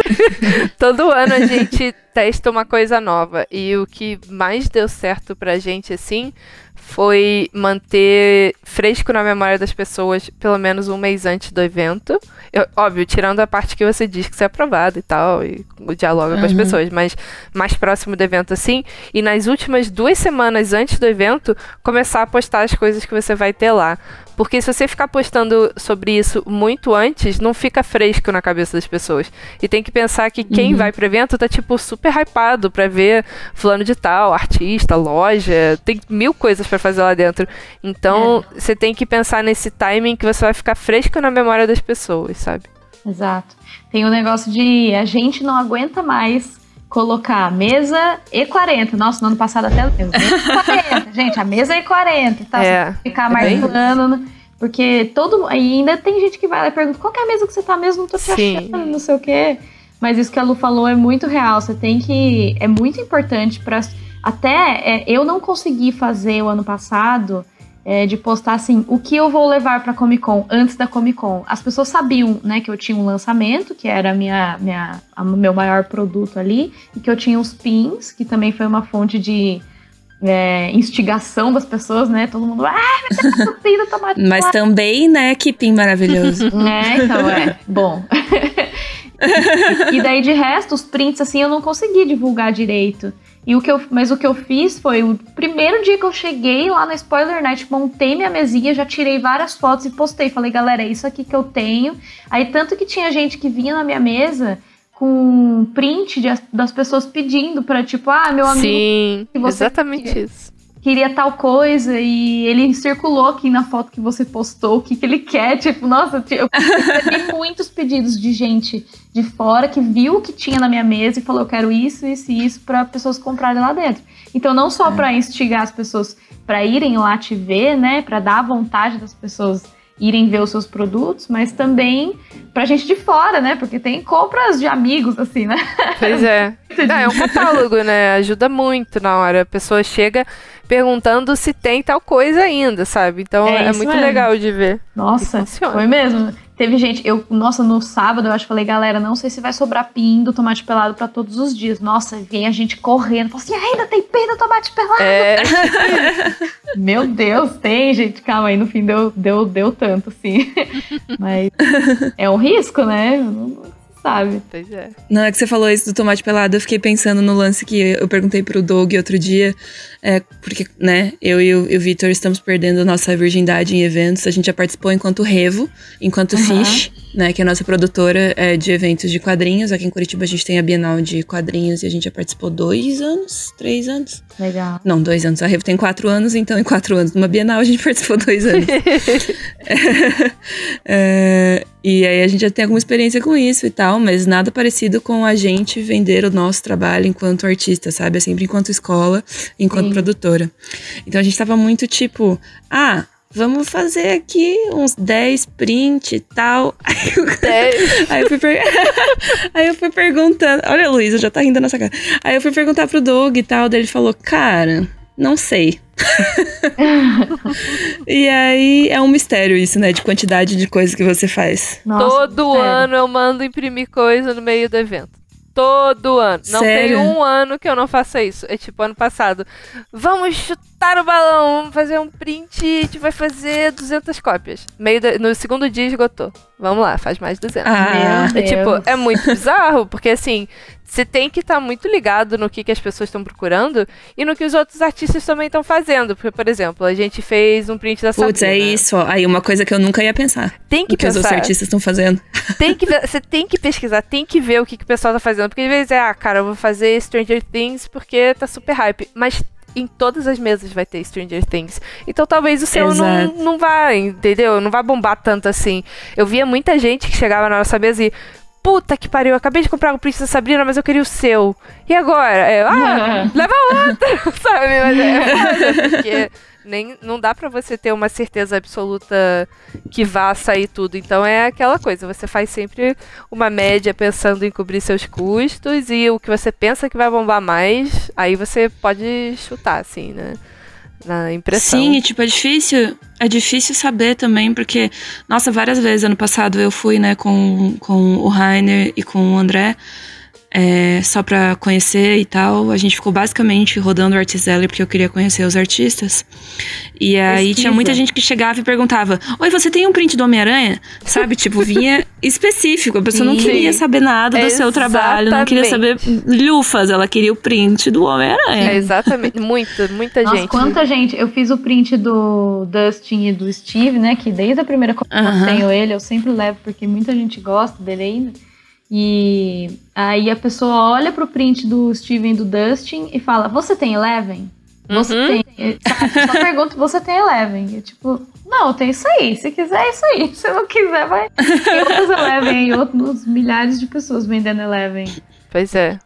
Speaker 3: Todo ano a gente testa uma coisa nova. E o que mais deu certo pra gente, assim, foi manter fresco na memória das pessoas pelo menos um mês antes do evento. Eu, óbvio, tirando a parte que você diz que você é aprovado e tal, e dialoga uhum. com as uhum. pessoas, mas mais próximo do evento assim. E nas últimas duas semanas antes do evento, começar a postar as coisas que você vai ter lá. Porque se você ficar postando sobre isso muito antes, não fica fresco na cabeça das pessoas. E tem que pensar que quem uhum. vai pro evento tá, tipo, super hypado pra ver fulano de tal, artista, loja, tem mil coisas para fazer lá dentro. Então, é. você tem que pensar nesse timing que você vai ficar fresco na memória das pessoas, sabe?
Speaker 2: Exato. Tem o um negócio de a gente não aguenta mais colocar mesa e 40. Nossa, no ano passado até mesa e 40. gente, a mesa e 40. Tá? É, ficar é marcando. Porque todo. Ainda tem gente que vai lá e pergunta: qual é a mesa que você tá mesmo? Não tô te Sim. achando, não sei o quê. Mas isso que a Lu falou é muito real. Você tem que. É muito importante para. Até é, eu não consegui fazer o ano passado é, de postar assim, o que eu vou levar pra Comic Con antes da Comic Con. As pessoas sabiam, né, que eu tinha um lançamento, que era minha, minha, a, meu maior produto ali, e que eu tinha os pins, que também foi uma fonte de é, instigação das pessoas, né? Todo mundo, ah, mas pin do tomate.
Speaker 1: Mas também, né, que pin maravilhoso.
Speaker 2: é, então, é. Bom. e daí, de resto, os prints, assim, eu não consegui divulgar direito. E o que eu, mas o que eu fiz foi o primeiro dia que eu cheguei lá na Spoiler Night, montei minha mesinha, já tirei várias fotos e postei. Falei, galera, é isso aqui que eu tenho. Aí tanto que tinha gente que vinha na minha mesa com print de, das pessoas pedindo para tipo, ah, meu amigo,
Speaker 3: Sim, exatamente isso
Speaker 2: queria tal coisa e ele circulou aqui na foto que você postou o que, que ele quer. Tipo, nossa, eu recebi muitos pedidos de gente de fora que viu o que tinha na minha mesa e falou: eu quero isso, isso e isso para pessoas comprarem lá dentro. Então, não só é. para instigar as pessoas para irem lá te ver, né, para dar vontade das pessoas irem ver os seus produtos, mas também pra gente de fora, né? Porque tem compras de amigos, assim, né?
Speaker 3: Pois é. é, é um catálogo, né? Ajuda muito na hora. A pessoa chega perguntando se tem tal coisa ainda, sabe? Então é, é muito mesmo. legal de ver.
Speaker 2: Nossa, foi mesmo. Teve gente, eu, nossa, no sábado eu acho que falei, galera, não sei se vai sobrar pin do tomate pelado para todos os dias. Nossa, vem a gente correndo, falou assim, ainda tem pin do tomate pelado. É. Meu Deus, tem, gente, calma aí, no fim deu, deu, deu tanto, assim. Mas é um risco, né? sabe?
Speaker 3: Pois é.
Speaker 1: Não, é que você falou isso do tomate pelado, eu fiquei pensando no lance que eu perguntei pro Doug outro dia, é, porque, né, eu e o, o Vitor estamos perdendo nossa virgindade em eventos, a gente já participou enquanto Revo, enquanto uhum. Fish, né, que é a nossa produtora é, de eventos de quadrinhos, aqui em Curitiba a gente tem a Bienal de quadrinhos e a gente já participou dois anos, três anos.
Speaker 2: Legal.
Speaker 1: Não, dois anos, a Revo tem quatro anos, então em quatro anos numa Bienal a gente participou dois anos. é, E aí a gente já tem alguma experiência com isso e tal, mas nada parecido com a gente vender o nosso trabalho enquanto artista, sabe? É sempre enquanto escola, enquanto Sim. Produtora. Então a gente tava muito tipo, ah, vamos fazer aqui uns 10 print e tal. Aí eu, aí eu, fui, per... aí eu fui perguntando. Olha, Luísa, já tá rindo nessa cara. Aí eu fui perguntar pro Doug e tal, daí ele falou, cara, não sei. e aí é um mistério isso, né? De quantidade de coisas que você faz.
Speaker 3: Nossa, Todo ano eu mando imprimir coisa no meio do evento. Todo ano. Não Sério? tem um ano que eu não faça isso. É tipo ano passado. Vamos chutar o balão, vamos fazer um print e a gente vai fazer 200 cópias. Meio no segundo dia esgotou. Vamos lá, faz mais 200.
Speaker 1: Ah,
Speaker 3: é tipo, é muito bizarro, porque assim, você tem que estar tá muito ligado no que, que as pessoas estão procurando e no que os outros artistas também estão fazendo. Porque, por exemplo, a gente fez um print da Putz,
Speaker 1: é isso. Aí uma coisa que eu nunca ia pensar.
Speaker 3: Tem que
Speaker 1: o que
Speaker 3: pensar.
Speaker 1: os outros artistas estão fazendo.
Speaker 3: Tem que você tem que pesquisar, tem que ver o que, que o pessoal tá fazendo. Porque às vezes é, ah, cara, eu vou fazer Stranger Things porque tá super hype. Mas em todas as mesas vai ter Stranger Things. Então talvez o seu não, não vai, entendeu? Não vai bombar tanto assim. Eu via muita gente que chegava na nossa mesa e puta que pariu, eu acabei de comprar o Príncipe da Sabrina, mas eu queria o seu. E agora? É, ah, leva outro, sabe? Mas é, porque nem, não dá para você ter uma certeza absoluta que vá sair tudo. Então é aquela coisa, você faz sempre uma média pensando em cobrir seus custos e o que você pensa que vai bombar mais, aí você pode chutar, assim, né? Na impressão.
Speaker 1: Sim, e tipo, é difícil, é difícil saber também, porque, nossa, várias vezes ano passado eu fui, né, com, com o Rainer e com o André é, só pra conhecer e tal. A gente ficou basicamente rodando o Artiseller porque eu queria conhecer os artistas. E aí Pesquisa. tinha muita gente que chegava e perguntava: Oi, você tem um print do Homem-Aranha? Sabe? tipo, vinha específico. A pessoa Sim. não queria saber nada do seu trabalho, não queria saber lufas, ela queria o print do Homem-Aranha.
Speaker 3: É, exatamente. Muita, muita
Speaker 2: Nossa,
Speaker 3: gente.
Speaker 2: Quanta gente. Eu fiz o print do Dustin e do Steve, né? Que desde a primeira que eu tenho ele, eu sempre levo, porque muita gente gosta dele ainda. E aí a pessoa olha pro print do Steven e do Dustin e fala: Você tem Eleven? Você uhum. tem. Sabe? Só pergunta: Você tem Eleven? E tipo, não, tem isso aí. Se quiser, é isso aí. Se não quiser, vai. Tem outros Eleven e outros milhares de pessoas vendendo Eleven.
Speaker 3: Pois é.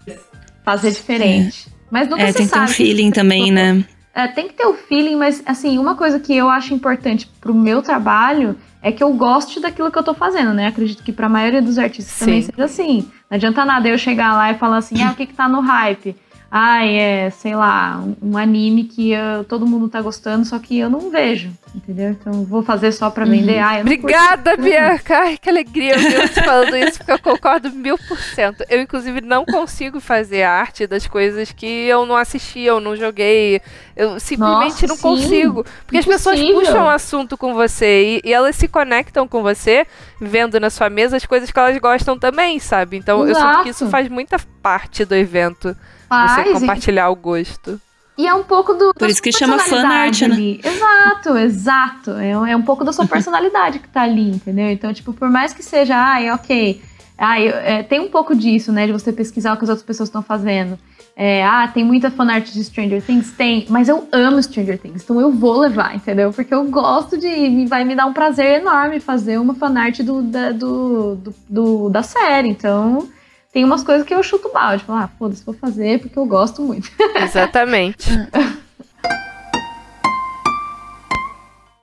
Speaker 2: Fazer diferente. Mas nunca
Speaker 1: é,
Speaker 2: se
Speaker 1: tem que ter um feeling também, né?
Speaker 2: É, tem que ter o feeling, mas assim, uma coisa que eu acho importante pro meu trabalho é que eu goste daquilo que eu tô fazendo, né? Acredito que pra maioria dos artistas Sim. também seja assim. Não adianta nada eu chegar lá e falar assim, ah, o que que tá no hype? Ai, é, sei lá, um, anime que eu, todo mundo tá gostando, só que eu não vejo, entendeu? Então vou fazer só pra vender. Uhum.
Speaker 3: Obrigada. Bianca! Ai, que alegria ouvir você falando isso, porque eu concordo mil por cento. Eu, inclusive, não consigo fazer arte das coisas que eu não assisti, eu não joguei. Eu simplesmente Nossa, não sim. consigo. Porque Impossível. as pessoas puxam assunto com você e, e, elas se conectam com você, vendo na sua mesa as coisas que elas gostam também, sabe? Então Exato. eu sinto que isso faz muita parte do evento. Faz, você compartilhar e... o gosto.
Speaker 2: E é um pouco do.
Speaker 1: Por isso que chama fanart, né?
Speaker 2: Exato, exato. É, é um pouco da sua personalidade que tá ali, entendeu? Então, tipo, por mais que seja, ai, ok. Ai, é, tem um pouco disso, né? De você pesquisar o que as outras pessoas estão fazendo. É, ah, tem muita fanart de Stranger Things? Tem, mas eu amo Stranger Things, então eu vou levar, entendeu? Porque eu gosto de. Vai me dar um prazer enorme fazer uma fanart do, da, do, do, do da série. Então, tem umas coisas que eu chuto balde. Tipo, ah, foda-se, vou fazer porque eu gosto muito.
Speaker 3: Exatamente.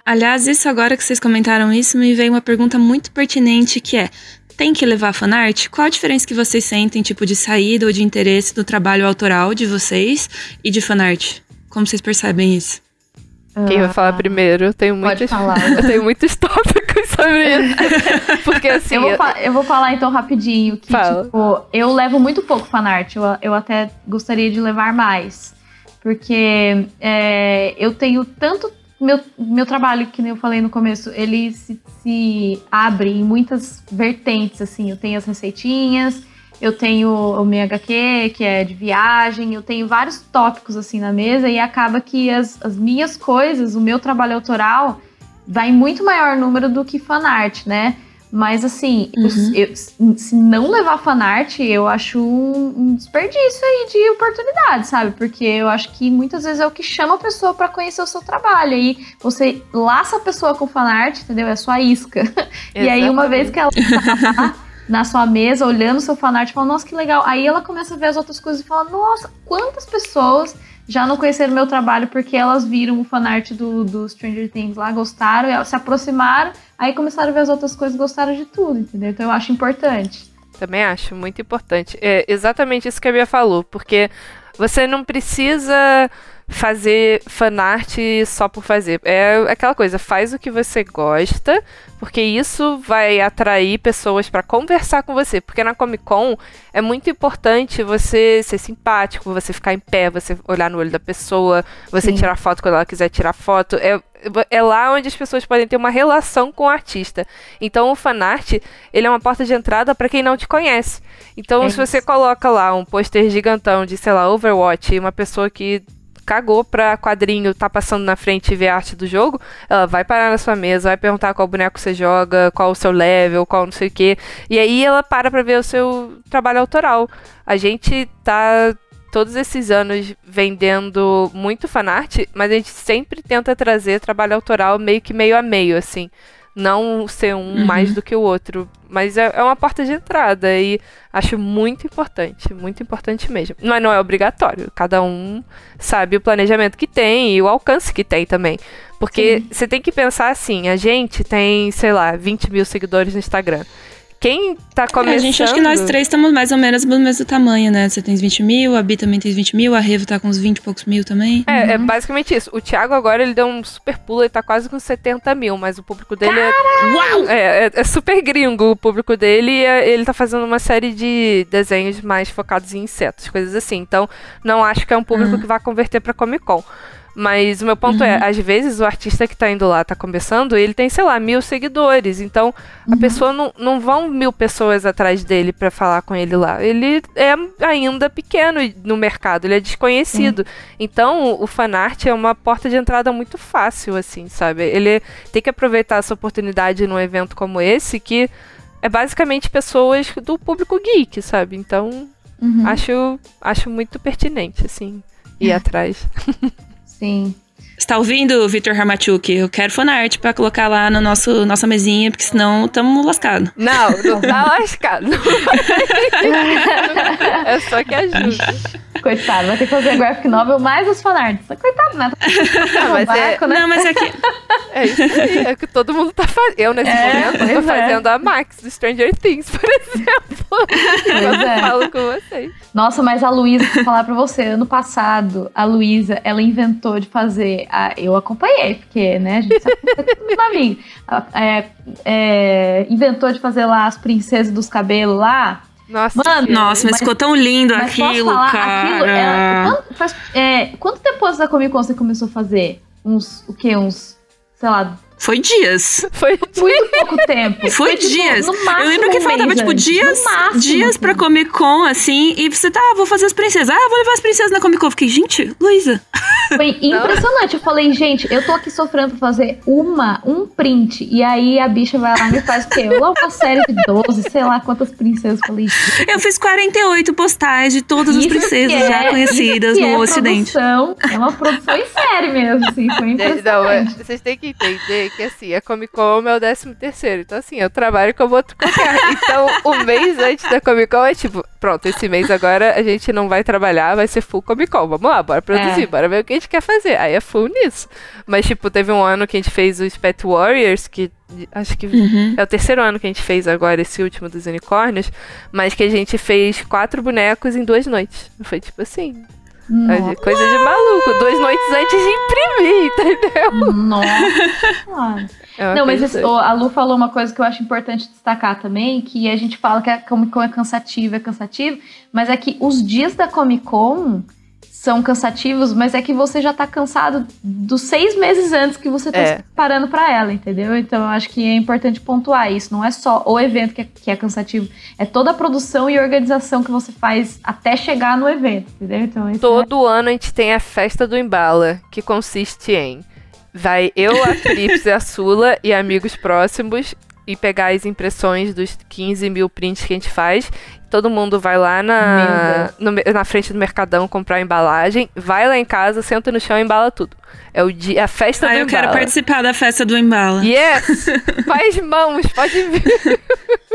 Speaker 1: Aliás, isso agora que vocês comentaram isso, me veio uma pergunta muito pertinente que é: tem que levar fanart? Qual a diferença que vocês sentem, tipo, de saída ou de interesse do trabalho autoral de vocês e de fanart? Como vocês percebem isso?
Speaker 3: Quem vai falar ah, primeiro? Eu tenho muitos, eu tenho muitos tópicos sobre isso. Porque assim.
Speaker 2: Eu vou, eu... eu vou falar então rapidinho que, Fala. tipo, eu levo muito pouco fanart. Eu, eu até gostaria de levar mais. Porque é, eu tenho tanto. Meu, meu trabalho, que eu falei no começo, ele se, se abre em muitas vertentes, assim. Eu tenho as receitinhas, eu tenho o meu HQ, que é de viagem, eu tenho vários tópicos assim na mesa e acaba que as, as minhas coisas, o meu trabalho autoral, vai em muito maior número do que fanart, né? Mas assim, uhum. eu, eu, se não levar fanart, eu acho um, um, desperdício aí de oportunidade, sabe? Porque eu acho que muitas vezes é o que chama a pessoa para conhecer o seu trabalho. Aí você laça a pessoa com fanart, entendeu? É a sua isca. e aí, uma vez que ela tá na sua mesa, olhando o seu fanart, fala, nossa, que legal. Aí ela começa a ver as outras coisas e fala, nossa, quantas pessoas já não conheceram meu trabalho porque elas viram o fanart do, do Stranger Things lá, gostaram, se aproximaram, aí começaram a ver as outras coisas gostaram de tudo, entendeu? Então eu acho importante.
Speaker 3: Também acho muito importante. É exatamente isso que a Bia falou, porque você não precisa fazer fanart só por fazer. É aquela coisa, faz o que você gosta, porque isso vai atrair pessoas para conversar com você. Porque na Comic Con é muito importante você ser simpático, você ficar em pé, você olhar no olho da pessoa, você Sim. tirar foto quando ela quiser tirar foto. É, é lá onde as pessoas podem ter uma relação com o artista. Então o fanart, ele é uma porta de entrada para quem não te conhece. Então é se você coloca lá um pôster gigantão de, sei lá, Overwatch uma pessoa que cagou pra quadrinho, tá passando na frente e ver a arte do jogo, ela vai parar na sua mesa, vai perguntar qual boneco você joga, qual o seu level, qual não sei o quê. E aí ela para pra ver o seu trabalho autoral. A gente tá todos esses anos vendendo muito fanart, mas a gente sempre tenta trazer trabalho autoral meio que meio a meio, assim não ser um uhum. mais do que o outro. Mas é, é, uma porta de entrada e acho muito importante, muito importante mesmo. Mas não é obrigatório, cada um sabe o planejamento que tem e o alcance que tem também. Porque você tem que pensar assim: a gente tem, sei lá, 20 mil seguidores no Instagram quem tá começando. É, a
Speaker 1: gente acha que nós três estamos mais ou menos do mesmo tamanho, né? Você tem 20 mil, a Bi também tem 20 mil, a Revo tá com uns 20 e poucos mil também.
Speaker 3: É, é uhum. é basicamente isso. O Thiago agora ele deu um super pulo, ele tá quase com 70 mil, mas o público dele é-
Speaker 1: é.
Speaker 3: É, é, super gringo o público dele e é, ele tá fazendo uma série de desenhos mais focados em insetos, coisas assim. Então, não acho que é um público uhum. que vai converter pra Comic Con. Mas o meu ponto é, uhum. é, às vezes o artista que tá indo lá, tá começando, ele tem, sei lá, mil seguidores. Então, uhum. a pessoa não, não vão mil pessoas atrás dele para falar com ele lá. Ele é ainda pequeno no mercado, ele é desconhecido. Uhum. Então, o fanart é uma porta de entrada muito fácil, assim, sabe? Ele tem que aproveitar essa oportunidade num evento como esse, que é basicamente pessoas do público geek, sabe? Então, uhum. acho, acho muito pertinente, assim, ir atrás.
Speaker 2: Sim.
Speaker 1: Está ouvindo, Vitor Ramachuk? Eu quero fanart pra colocar lá no nosso nossa mesinha, porque senão estamos lascados.
Speaker 3: Não, não tá lascado. é só que ajuda.
Speaker 2: Coitado, vai ter que fazer graphic novel mais os fanarts. Coitado, né?
Speaker 3: Não, mas é...
Speaker 1: né? Não, mas é que...
Speaker 3: É isso aí, é que todo mundo tá fazendo. Eu, nesse é, momento, tô é. fazendo a Max do Stranger Things, por exemplo. Quando é. eu falo com vocês.
Speaker 2: Nossa, mas a Luísa, vou falar pra você, ano passado, a Luísa, ela inventou de fazer. A, eu acompanhei, porque, né, a gente sabe que é tudo na minha. É, é, inventou de fazer lá as princesas dos cabelos lá.
Speaker 3: Nossa,
Speaker 1: Mano, nossa, mas, mas, ficou tão lindo aquilo, falar, cara. Aquilo, ela,
Speaker 2: faz, é, quanto tempo antes da Comic Con você começou a fazer? Uns, o quê? Uns, sei lá,
Speaker 1: foi dias.
Speaker 3: Foi
Speaker 2: muito pouco tempo.
Speaker 1: Foi, foi tipo, dias. Tipo, eu lembro que faltava, tipo, dias, máximo, dias assim. pra Comic Con, assim, e você tá, ah, vou fazer as princesas. Ah, vou levar as princesas na Comic Con. fiquei, gente, Luísa.
Speaker 2: Foi impressionante. Eu falei, gente, eu tô aqui sofrendo pra fazer uma, um print. E aí a bicha vai lá e me faz o quê? Uma série de 12, sei lá quantas princesas. Eu falei,
Speaker 1: gente. Eu fiz 48 postais de todas as princesas é, já conhecidas no é Ocidente.
Speaker 2: Produção, é uma produção em série mesmo, assim. Foi impressionante. Não,
Speaker 3: é, vocês têm que entender que assim, a Comic Con é o décimo terceiro. Então, assim, eu trabalho como outro qualquer. Então, o mês antes da Comic Con é tipo, pronto, esse mês agora a gente não vai trabalhar, vai ser full Comic Con. Vamos lá, bora produzir, é. bora ver o que a gente quer fazer. Aí é full nisso. Mas, tipo, teve um ano que a gente fez os Pet Warriors, que acho que uhum. é o terceiro ano que a gente fez agora, esse último dos unicórnios, mas que a gente fez quatro bonecos em duas noites. Foi tipo assim, nossa. Coisa de maluco. Duas noites antes de imprimir, entendeu?
Speaker 2: Nossa. É não, mas esse, a Lu falou uma coisa que eu acho importante destacar também, que a gente fala que a Comic Con é cansativa, é cansativo, mas é que os dias da Comic Con são cansativos, mas é que você já tá cansado dos seis meses antes que você tá é. se preparando para ela, entendeu? Então eu acho que é importante pontuar isso. Não é só o evento que é, que é, cansativo, é toda a produção e organização que você faz até chegar no evento, entendeu? Então,
Speaker 3: Todo é... ano a gente tem a festa do Embala, que consiste em vai eu, a Trips e a Sula e amigos próximos e pegar as impressões dos 15 mil prints que a gente faz. Todo mundo vai lá na, no, na frente do Mercadão comprar embalagem, vai lá em casa, senta no chão e embala tudo. É o dia, a festa
Speaker 1: ah,
Speaker 3: do
Speaker 1: eu quero participar da festa do embala.
Speaker 3: Yes! Faz mãos, pode vir.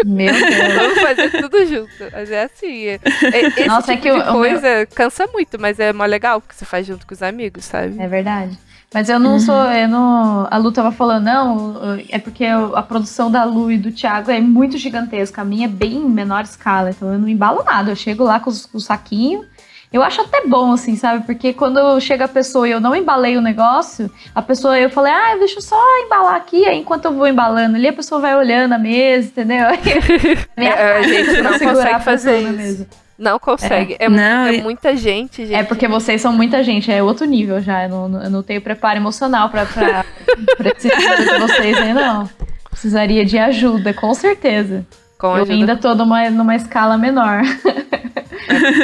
Speaker 2: Meu Deus.
Speaker 3: Vamos fazer tudo junto. Mas é assim. É, é, esse
Speaker 2: Nossa,
Speaker 3: tipo
Speaker 2: é que
Speaker 3: de
Speaker 2: o- o
Speaker 3: coisa cansa muito, mas é mó legal, porque você faz junto com os amigos, sabe?
Speaker 2: É verdade. Mas eu não sou, eu não. A Lu tava falando, não, é porque a produção da Lu e do Thiago é muito gigantesca. A minha é bem menor escala, então eu não embalo nada. Eu chego lá com, os- com o saquinho. Eu acho até bom, assim, sabe? Porque quando chega a pessoa e eu não embalei o negócio, a pessoa, eu falei, ah, deixa eu só embalar aqui. Aí enquanto eu vou embalando ali, a pessoa vai olhando a mesa, entendeu?
Speaker 3: É, a gente não consegue
Speaker 2: a
Speaker 3: fazer isso.
Speaker 2: mesa.
Speaker 3: Não consegue. É,
Speaker 1: Não,
Speaker 3: mu- é muita gente, gente.
Speaker 2: É porque vocês são muita gente, é outro nível já. Eu não, eu não tenho preparo emocional pra, pra, pra de vocês aí, não. Precisaria de ajuda, com certeza.
Speaker 3: Com
Speaker 2: eu
Speaker 3: ajuda.
Speaker 2: ainda tô numa, numa escala menor.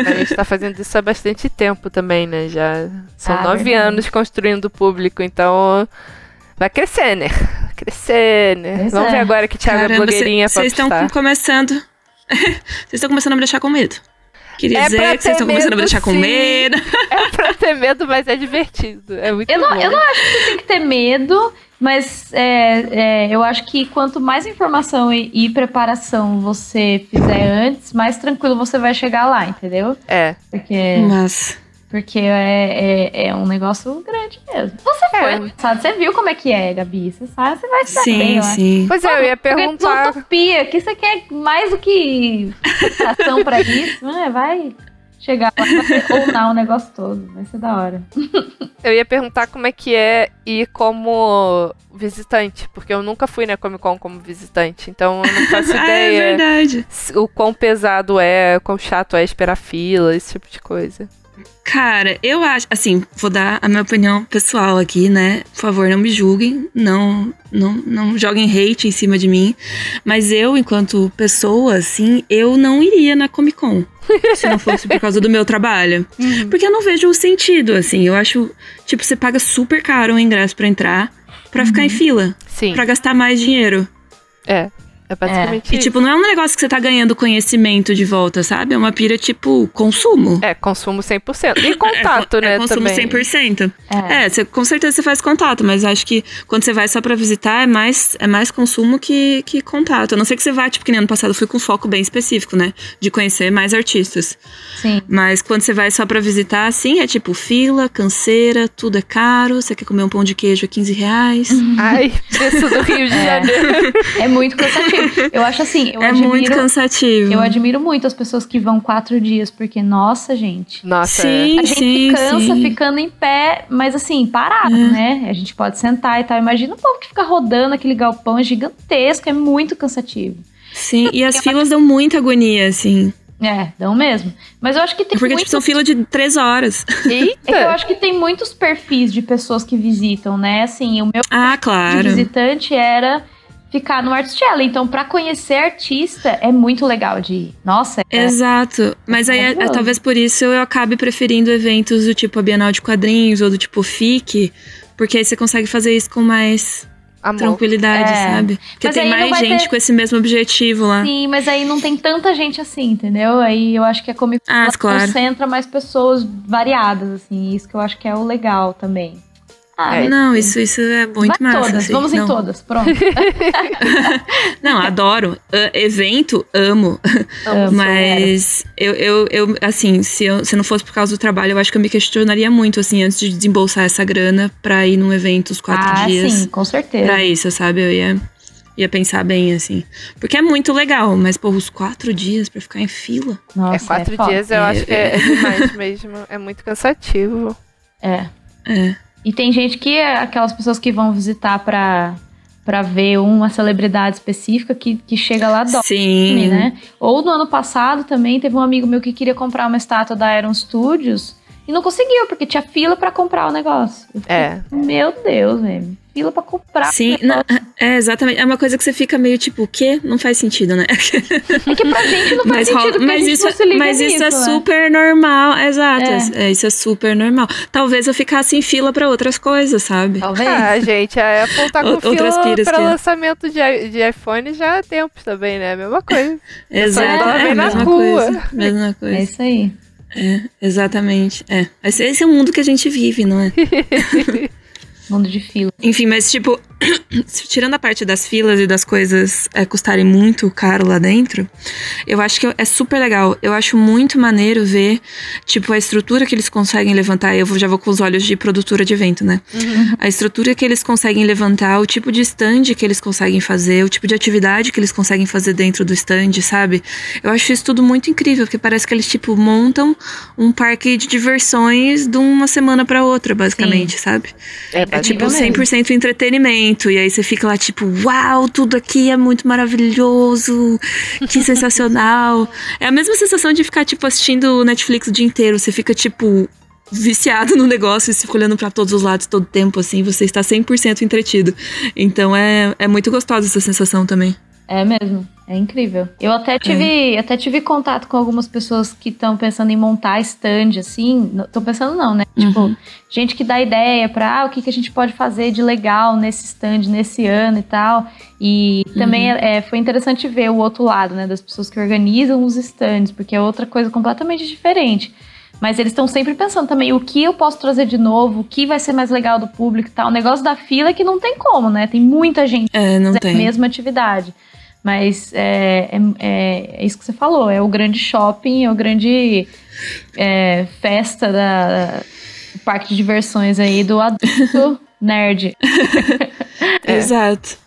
Speaker 3: A gente tá fazendo isso há bastante tempo também, né? Já são
Speaker 2: Ah,
Speaker 3: nove
Speaker 2: verdade.
Speaker 3: anos construindo o público, então vai crescer, né? Vai crescer, né?
Speaker 2: Pois
Speaker 3: Vamos
Speaker 2: é.
Speaker 3: ver agora que Thiago é
Speaker 1: Caramba,
Speaker 3: blogueirinha pra
Speaker 1: vocês estão começando. Vocês estão começando a me deixar com medo. Queria
Speaker 3: É
Speaker 1: dizer que vocês estão começando a me deixar com
Speaker 3: sim.
Speaker 1: medo.
Speaker 3: É pra ter medo, mas é divertido. É muito
Speaker 2: Eu não,
Speaker 3: bom.
Speaker 2: eu não acho que você tem que ter medo, mas é, é, eu acho que quanto mais informação e, e preparação você fizer antes, mais tranquilo você vai chegar lá, entendeu?
Speaker 3: É.
Speaker 2: Porque,
Speaker 1: Mas.
Speaker 2: Porque é, é, é um negócio grande mesmo. Você
Speaker 3: É.
Speaker 2: foi, sabe? Você viu como é que é, Gabi? Você sabe, você vai bem,
Speaker 1: Sim, sim.
Speaker 3: Pois é, eu ia perguntar.
Speaker 2: Utopia, que você quer mais do que ação pra isso, né? Vai chegar lá vai ownar o negócio todo. Vai ser da hora.
Speaker 3: Eu ia perguntar como é que é ir como visitante, porque eu nunca fui na Comic Con como visitante, então eu não faço
Speaker 1: Ah, é
Speaker 3: ideia
Speaker 1: verdade.
Speaker 3: se- o quão pesado é, quão chato é esperar fila, esse tipo de coisa.
Speaker 1: Cara, eu acho. Assim, vou dar a minha opinião pessoal aqui, né? Por favor, não me julguem. Não, não, não joguem hate em cima de mim. Mas eu, enquanto pessoa, assim, eu não iria na Comic Con. Se não fosse por causa do meu trabalho. Porque eu não vejo o sentido, assim. Eu acho. Tipo, você paga super caro o ingresso pra entrar, pra ficar em fila.
Speaker 3: Sim,
Speaker 1: Pra gastar mais dinheiro.
Speaker 3: é. É basicamente
Speaker 1: E,
Speaker 3: isso.
Speaker 1: tipo, não é um negócio que você tá ganhando conhecimento de volta, sabe? É uma pira, tipo, consumo.
Speaker 3: É, consumo 100%. E contato,
Speaker 1: é,
Speaker 3: né,
Speaker 1: É consumo
Speaker 3: também.
Speaker 1: 100%.
Speaker 2: É.
Speaker 1: É, você, com certeza você faz contato, mas acho que quando você vai só pra visitar, é mais, é mais consumo que, que contato. A não ser que você vá, tipo, que nem ano passado eu fui com foco bem específico, né? De conhecer mais artistas.
Speaker 2: Sim.
Speaker 1: Mas quando você vai só pra visitar, assim, é tipo fila, canseira, tudo é caro. Você quer comer um pão de queijo a 15 reais.
Speaker 3: Ai, preço do Rio de
Speaker 2: É.
Speaker 3: Janeiro.
Speaker 2: É muito cansativo. Eu acho assim, eu
Speaker 1: é
Speaker 2: admiro.
Speaker 1: muito cansativo.
Speaker 2: Eu admiro muito as pessoas que vão quatro dias, porque, nossa, gente.
Speaker 3: Nossa,
Speaker 1: Sim,
Speaker 2: A gente
Speaker 1: sim,
Speaker 2: cansa
Speaker 1: sim.
Speaker 2: ficando em pé, mas assim, parado, né? A gente pode sentar e tal. Imagina o povo que fica rodando aquele galpão, é gigantesco, é muito cansativo.
Speaker 1: Sim, e as filas dão muita agonia, assim.
Speaker 2: É, dão mesmo. Mas eu acho que tem
Speaker 1: Porque,
Speaker 2: muito...
Speaker 1: tipo, são fila de três horas.
Speaker 2: É que eu
Speaker 3: Eita!
Speaker 2: acho que tem muitos perfis de pessoas que visitam, né? Assim, o meu
Speaker 1: Ah,
Speaker 2: de
Speaker 1: claro.
Speaker 2: visitante era ficar no Artist Alley. Então, pra conhecer artista, é muito legal de ir. Nossa, é,
Speaker 1: Exato. Mas aí, é- é, talvez por isso eu acabe preferindo eventos do tipo a Bienal de Quadrinhos ou do tipo FIC, porque aí você consegue fazer isso com mais
Speaker 3: Amor.
Speaker 1: tranquilidade,
Speaker 2: É.
Speaker 1: sabe? Porque
Speaker 2: Mas
Speaker 1: tem mais gente
Speaker 2: ter-
Speaker 1: com esse mesmo objetivo lá.
Speaker 2: Sim, mas aí não tem tanta gente assim, entendeu? Aí eu acho que a Comic Con
Speaker 1: Ah, claro.
Speaker 2: concentra mais pessoas variadas, assim. Isso que eu acho que é o legal também. Ah,
Speaker 3: É.
Speaker 1: Não, isso, isso é muito
Speaker 2: vai
Speaker 1: massa.
Speaker 2: todas,
Speaker 1: assim.
Speaker 2: vamos
Speaker 1: não.
Speaker 2: em todas, pronto.
Speaker 1: Não, adoro. Ah, evento, amo.
Speaker 2: Amo,
Speaker 1: Mas eu, eu, eu, assim, se, eu, se não fosse por causa do trabalho, eu acho que eu me questionaria muito, assim, antes de desembolsar essa grana pra ir num evento os quatro
Speaker 2: ah,
Speaker 1: dias.
Speaker 2: sim, com certeza.
Speaker 1: pra isso, sabe? Eu ia, ia pensar bem, assim. Porque é muito legal, mas, pô, os quatro dias pra ficar em fila.
Speaker 2: Nossa,
Speaker 3: É quatro
Speaker 2: foda.
Speaker 3: dias, eu acho que é, é demais mesmo. É muito cansativo.
Speaker 2: É.
Speaker 1: É.
Speaker 2: E tem gente que é aquelas pessoas que vão visitar pra, pra ver uma celebridade específica que, que chega lá dorme,
Speaker 1: Sim.
Speaker 2: né? Ou no ano passado também teve um amigo meu que queria comprar uma estátua da Iron Studios e não conseguiu, porque tinha fila pra comprar o negócio. Eu fiquei,
Speaker 3: É.
Speaker 2: Meu Deus, velho. Fila pra comprar.
Speaker 1: Sim, não, é exatamente. É uma coisa que você fica meio tipo, o quê? Não faz sentido, né?
Speaker 2: É que pra gente não faz
Speaker 1: Mas,
Speaker 2: sentido,
Speaker 1: rola-
Speaker 2: a
Speaker 1: mas
Speaker 2: gente
Speaker 1: isso,
Speaker 2: não se liga
Speaker 1: mas isso é
Speaker 2: nisso, né?
Speaker 1: super normal, exato.
Speaker 2: É.
Speaker 1: É, isso é super normal. Talvez eu ficasse em fila pra outras coisas, sabe?
Speaker 2: Talvez.
Speaker 3: Ah, gente, a Apple tá com
Speaker 1: outras
Speaker 3: fila pra
Speaker 1: que-
Speaker 3: lançamento de, de iPhone já há tempos também, né? A mesma coisa.
Speaker 1: Exato. É
Speaker 3: na
Speaker 1: mesma coisa. Mesma
Speaker 2: É
Speaker 1: coisa.
Speaker 2: isso aí.
Speaker 1: É, exatamente. É. Esse esse é o mundo que a gente vive, não é?
Speaker 2: Mundo de fila.
Speaker 1: Enfim, mas tipo, tirando a parte das filas e das coisas é, custarem muito caro lá dentro, eu acho que é super legal. Eu acho muito maneiro ver, tipo, a estrutura que eles conseguem levantar. Eu já vou com os olhos de produtora de evento, né? A estrutura que eles conseguem levantar, o tipo de stand que eles conseguem fazer, o tipo de atividade que eles conseguem fazer dentro do stand, sabe? Eu acho isso tudo muito incrível, porque parece que eles, tipo, montam um parque de diversões de uma semana pra outra, basicamente, sabe?
Speaker 3: É,
Speaker 1: É tipo
Speaker 2: mesmo.
Speaker 1: 100% entretenimento. E aí você fica lá, tipo, uau, tudo aqui é muito maravilhoso, que sensacional. É a mesma sensação de ficar, tipo, assistindo o Netflix o dia inteiro. Você fica, tipo, viciado no negócio e você fica olhando pra todos os lados todo tempo, assim. Você está 100% entretido. Então é, é muito gostosa essa sensação também.
Speaker 2: É mesmo. É incrível. Eu até tive, até tive contato com algumas pessoas que estão pensando em montar stand, assim. Estão pensando não, né? Tipo,
Speaker 1: Uhum.
Speaker 2: gente que dá ideia pra ah, o que, que a gente pode fazer de legal nesse stand, nesse ano e tal. E também é, foi interessante ver o outro lado, né? Das pessoas que organizam os stands, porque é outra coisa completamente diferente. Mas eles estão sempre pensando também o que eu posso trazer de novo, o que vai ser mais legal do público e tal. O negócio da fila é que não tem como, né? Tem muita gente
Speaker 1: É, não
Speaker 2: é a
Speaker 1: tem.
Speaker 2: mesma atividade. Mas é, é, é- é isso que você falou, é o grande shopping, é o grande é, festa da do parque de diversões aí do adulto nerd.
Speaker 3: É.
Speaker 1: Exato.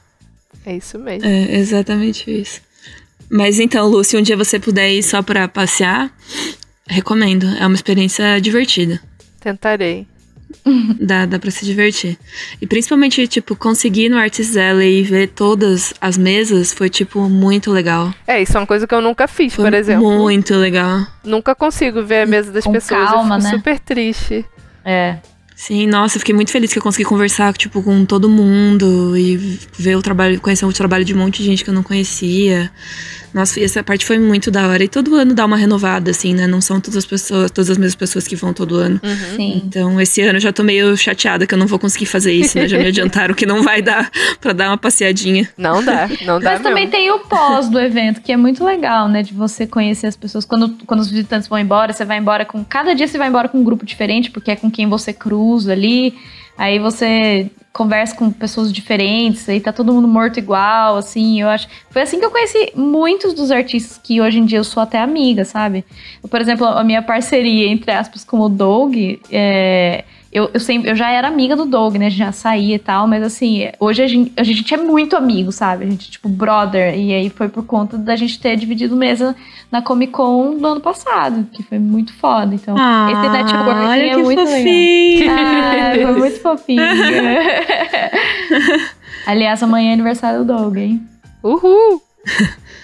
Speaker 3: É isso mesmo.
Speaker 1: É exatamente isso. Mas então, Lu, se um dia você puder ir só pra passear, recomendo. É uma experiência divertida.
Speaker 3: Tentarei.
Speaker 1: Dá, dá pra se divertir. E principalmente, tipo, conseguir no Artist Alley e ver todas as mesas foi, tipo, muito legal.
Speaker 3: É, isso é uma coisa que eu nunca fiz,
Speaker 1: Foi
Speaker 3: por exemplo.
Speaker 1: muito legal.
Speaker 3: Nunca consigo ver a mesa das
Speaker 2: Com
Speaker 3: pessoas.
Speaker 2: calma,
Speaker 3: eu fico
Speaker 2: né?
Speaker 3: super triste.
Speaker 2: É.
Speaker 1: Sim, nossa, eu fiquei muito feliz que eu consegui conversar, tipo, com todo mundo e ver o trabalho, conhecer o trabalho de um monte de gente que eu não conhecia. Nossa, essa parte foi muito da hora. E todo ano dá uma renovada, assim, né? Não são todas as pessoas, todas as mesmas pessoas que vão todo ano.
Speaker 2: Sim.
Speaker 1: Então, esse ano eu já tô meio chateada que eu não vou conseguir fazer isso, né? Já me adiantaram que não vai dar pra dar uma passeadinha.
Speaker 3: Não dá, não dá
Speaker 2: Mas também
Speaker 3: mesmo.
Speaker 2: tem o pós do evento, que é muito legal, né? De você conhecer as pessoas. Quando, quando os visitantes vão embora, você vai embora com. Cada dia você vai embora com um grupo diferente, porque é com quem você cruza ali. Aí você conversa com pessoas diferentes, aí tá todo mundo morto igual, assim. Eu acho. Foi assim que eu conheci muitos dos artistas que hoje em dia eu sou até amiga, sabe? Por exemplo, a minha parceria, entre aspas, com o Doug, é. Eu, eu, sempre, eu já era amiga do Doug, né? A gente já saía e tal, mas assim, hoje a gente, a gente é muito amigo, sabe? A gente, tipo, brother. E aí foi por conta da gente ter dividido mesa na Comic Con do ano passado, que foi muito foda. Então, esse networking é muito legal. Ah, foi muito fofinho. Aliás, amanhã é aniversário do Doug, hein?
Speaker 3: Uhul!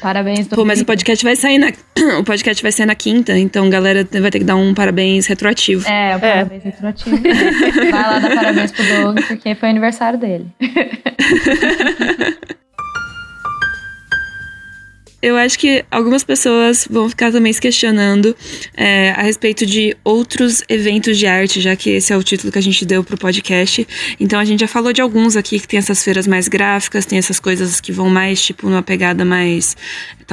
Speaker 2: Parabéns, Doug.
Speaker 1: Pô, mas o podcast vai sair na. O podcast vai sair na quinta, então galera vai ter que dar um parabéns retroativo.
Speaker 2: É, o parabéns retroativo. Vai lá dar parabéns pro Doug, porque foi aniversário dele.
Speaker 1: Eu acho que algumas pessoas vão ficar também se questionando é, a respeito de outros eventos de arte, já que esse é o título que a gente deu pro podcast. Então a gente já falou de alguns aqui que tem essas feiras mais gráficas, tem essas coisas que vão mais, tipo, numa pegada mais,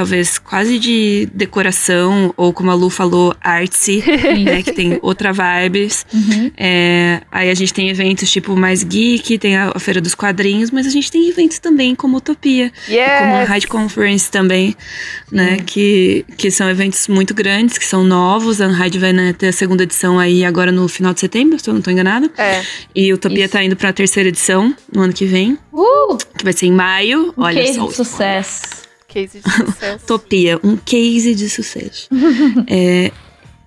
Speaker 1: talvez, quase de decoração, ou como a Lu falou, artsy, né? Que tem outra vibes.
Speaker 2: Uhum.
Speaker 1: É, aí a gente tem eventos tipo mais geek, tem a, Feira dos Quadrinhos, mas a gente tem eventos também como Utopia, como a
Speaker 3: Yes!
Speaker 1: Hyde Conference também, né? Que, que são eventos muito grandes, que são novos. A Hyde vai né, ter a segunda edição aí agora no final de setembro, se eu não tô enganada.
Speaker 3: É,
Speaker 1: E Utopia
Speaker 2: Isso.
Speaker 1: tá indo pra terceira edição no ano que vem,
Speaker 2: Uh!
Speaker 1: que vai ser em maio. Olha
Speaker 2: case
Speaker 1: só.
Speaker 2: sucesso.
Speaker 3: Case de sucesso.
Speaker 1: Utopia, um case de sucesso. É,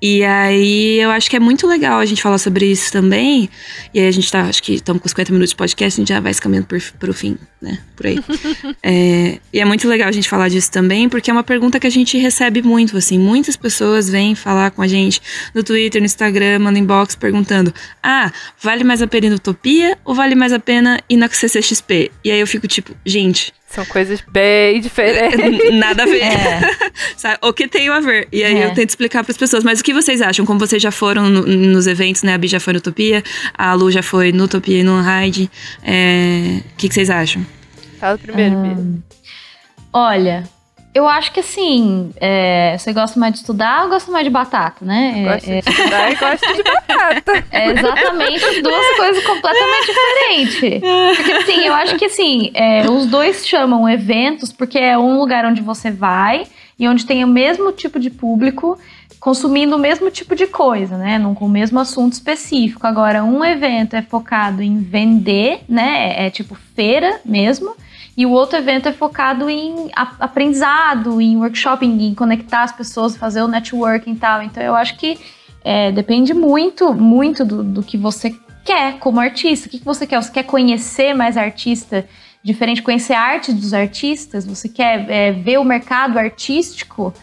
Speaker 1: E aí eu acho que é muito legal a gente falar sobre isso também. E aí a gente tá, acho que estamos com 50 minutos de podcast, a gente já vai se caminhando pro, pro fim, né? Por aí. é, e é muito legal a gente falar disso também, porque é uma pergunta que a gente recebe muito, assim. Muitas pessoas vêm falar com a gente no Twitter, no Instagram, no inbox, perguntando: Ah, vale mais a pena ir no Utopia ou vale mais a pena ir na CCXP? E aí eu fico tipo, gente,
Speaker 3: são coisas bem diferentes.
Speaker 1: Nada a ver. É. o que tem a ver? E aí é. eu tento explicar para as pessoas. Mas o que vocês acham? Como vocês já foram no, nos eventos, né? A Bi já foi no Utopia, a Lu já foi no Utopia e no Ride. É... O que, que, vocês acham?
Speaker 3: Fala primeiro, Bi.
Speaker 2: olha, eu acho que assim, é, você gosta mais de estudar ou gosta mais de batata, né?
Speaker 3: Gosto é, de estudar e gosto de batata.
Speaker 2: É exatamente duas coisas completamente diferentes. Porque assim, eu acho que assim, é, os dois chamam eventos porque é um lugar onde você vai e onde tem o mesmo tipo de público consumindo o mesmo tipo de coisa, né? Não com o mesmo assunto específico. Agora, um evento é focado em vender, né? É, é tipo feira mesmo. E o outro evento é focado em aprendizado, em workshop, em conectar as pessoas, fazer o networking e tal. Então eu acho que é, depende muito, muito do, do, que você quer como artista. O que, que você quer? Você quer conhecer mais artista diferente, conhecer a arte dos artistas? Você quer é, ver o mercado artístico?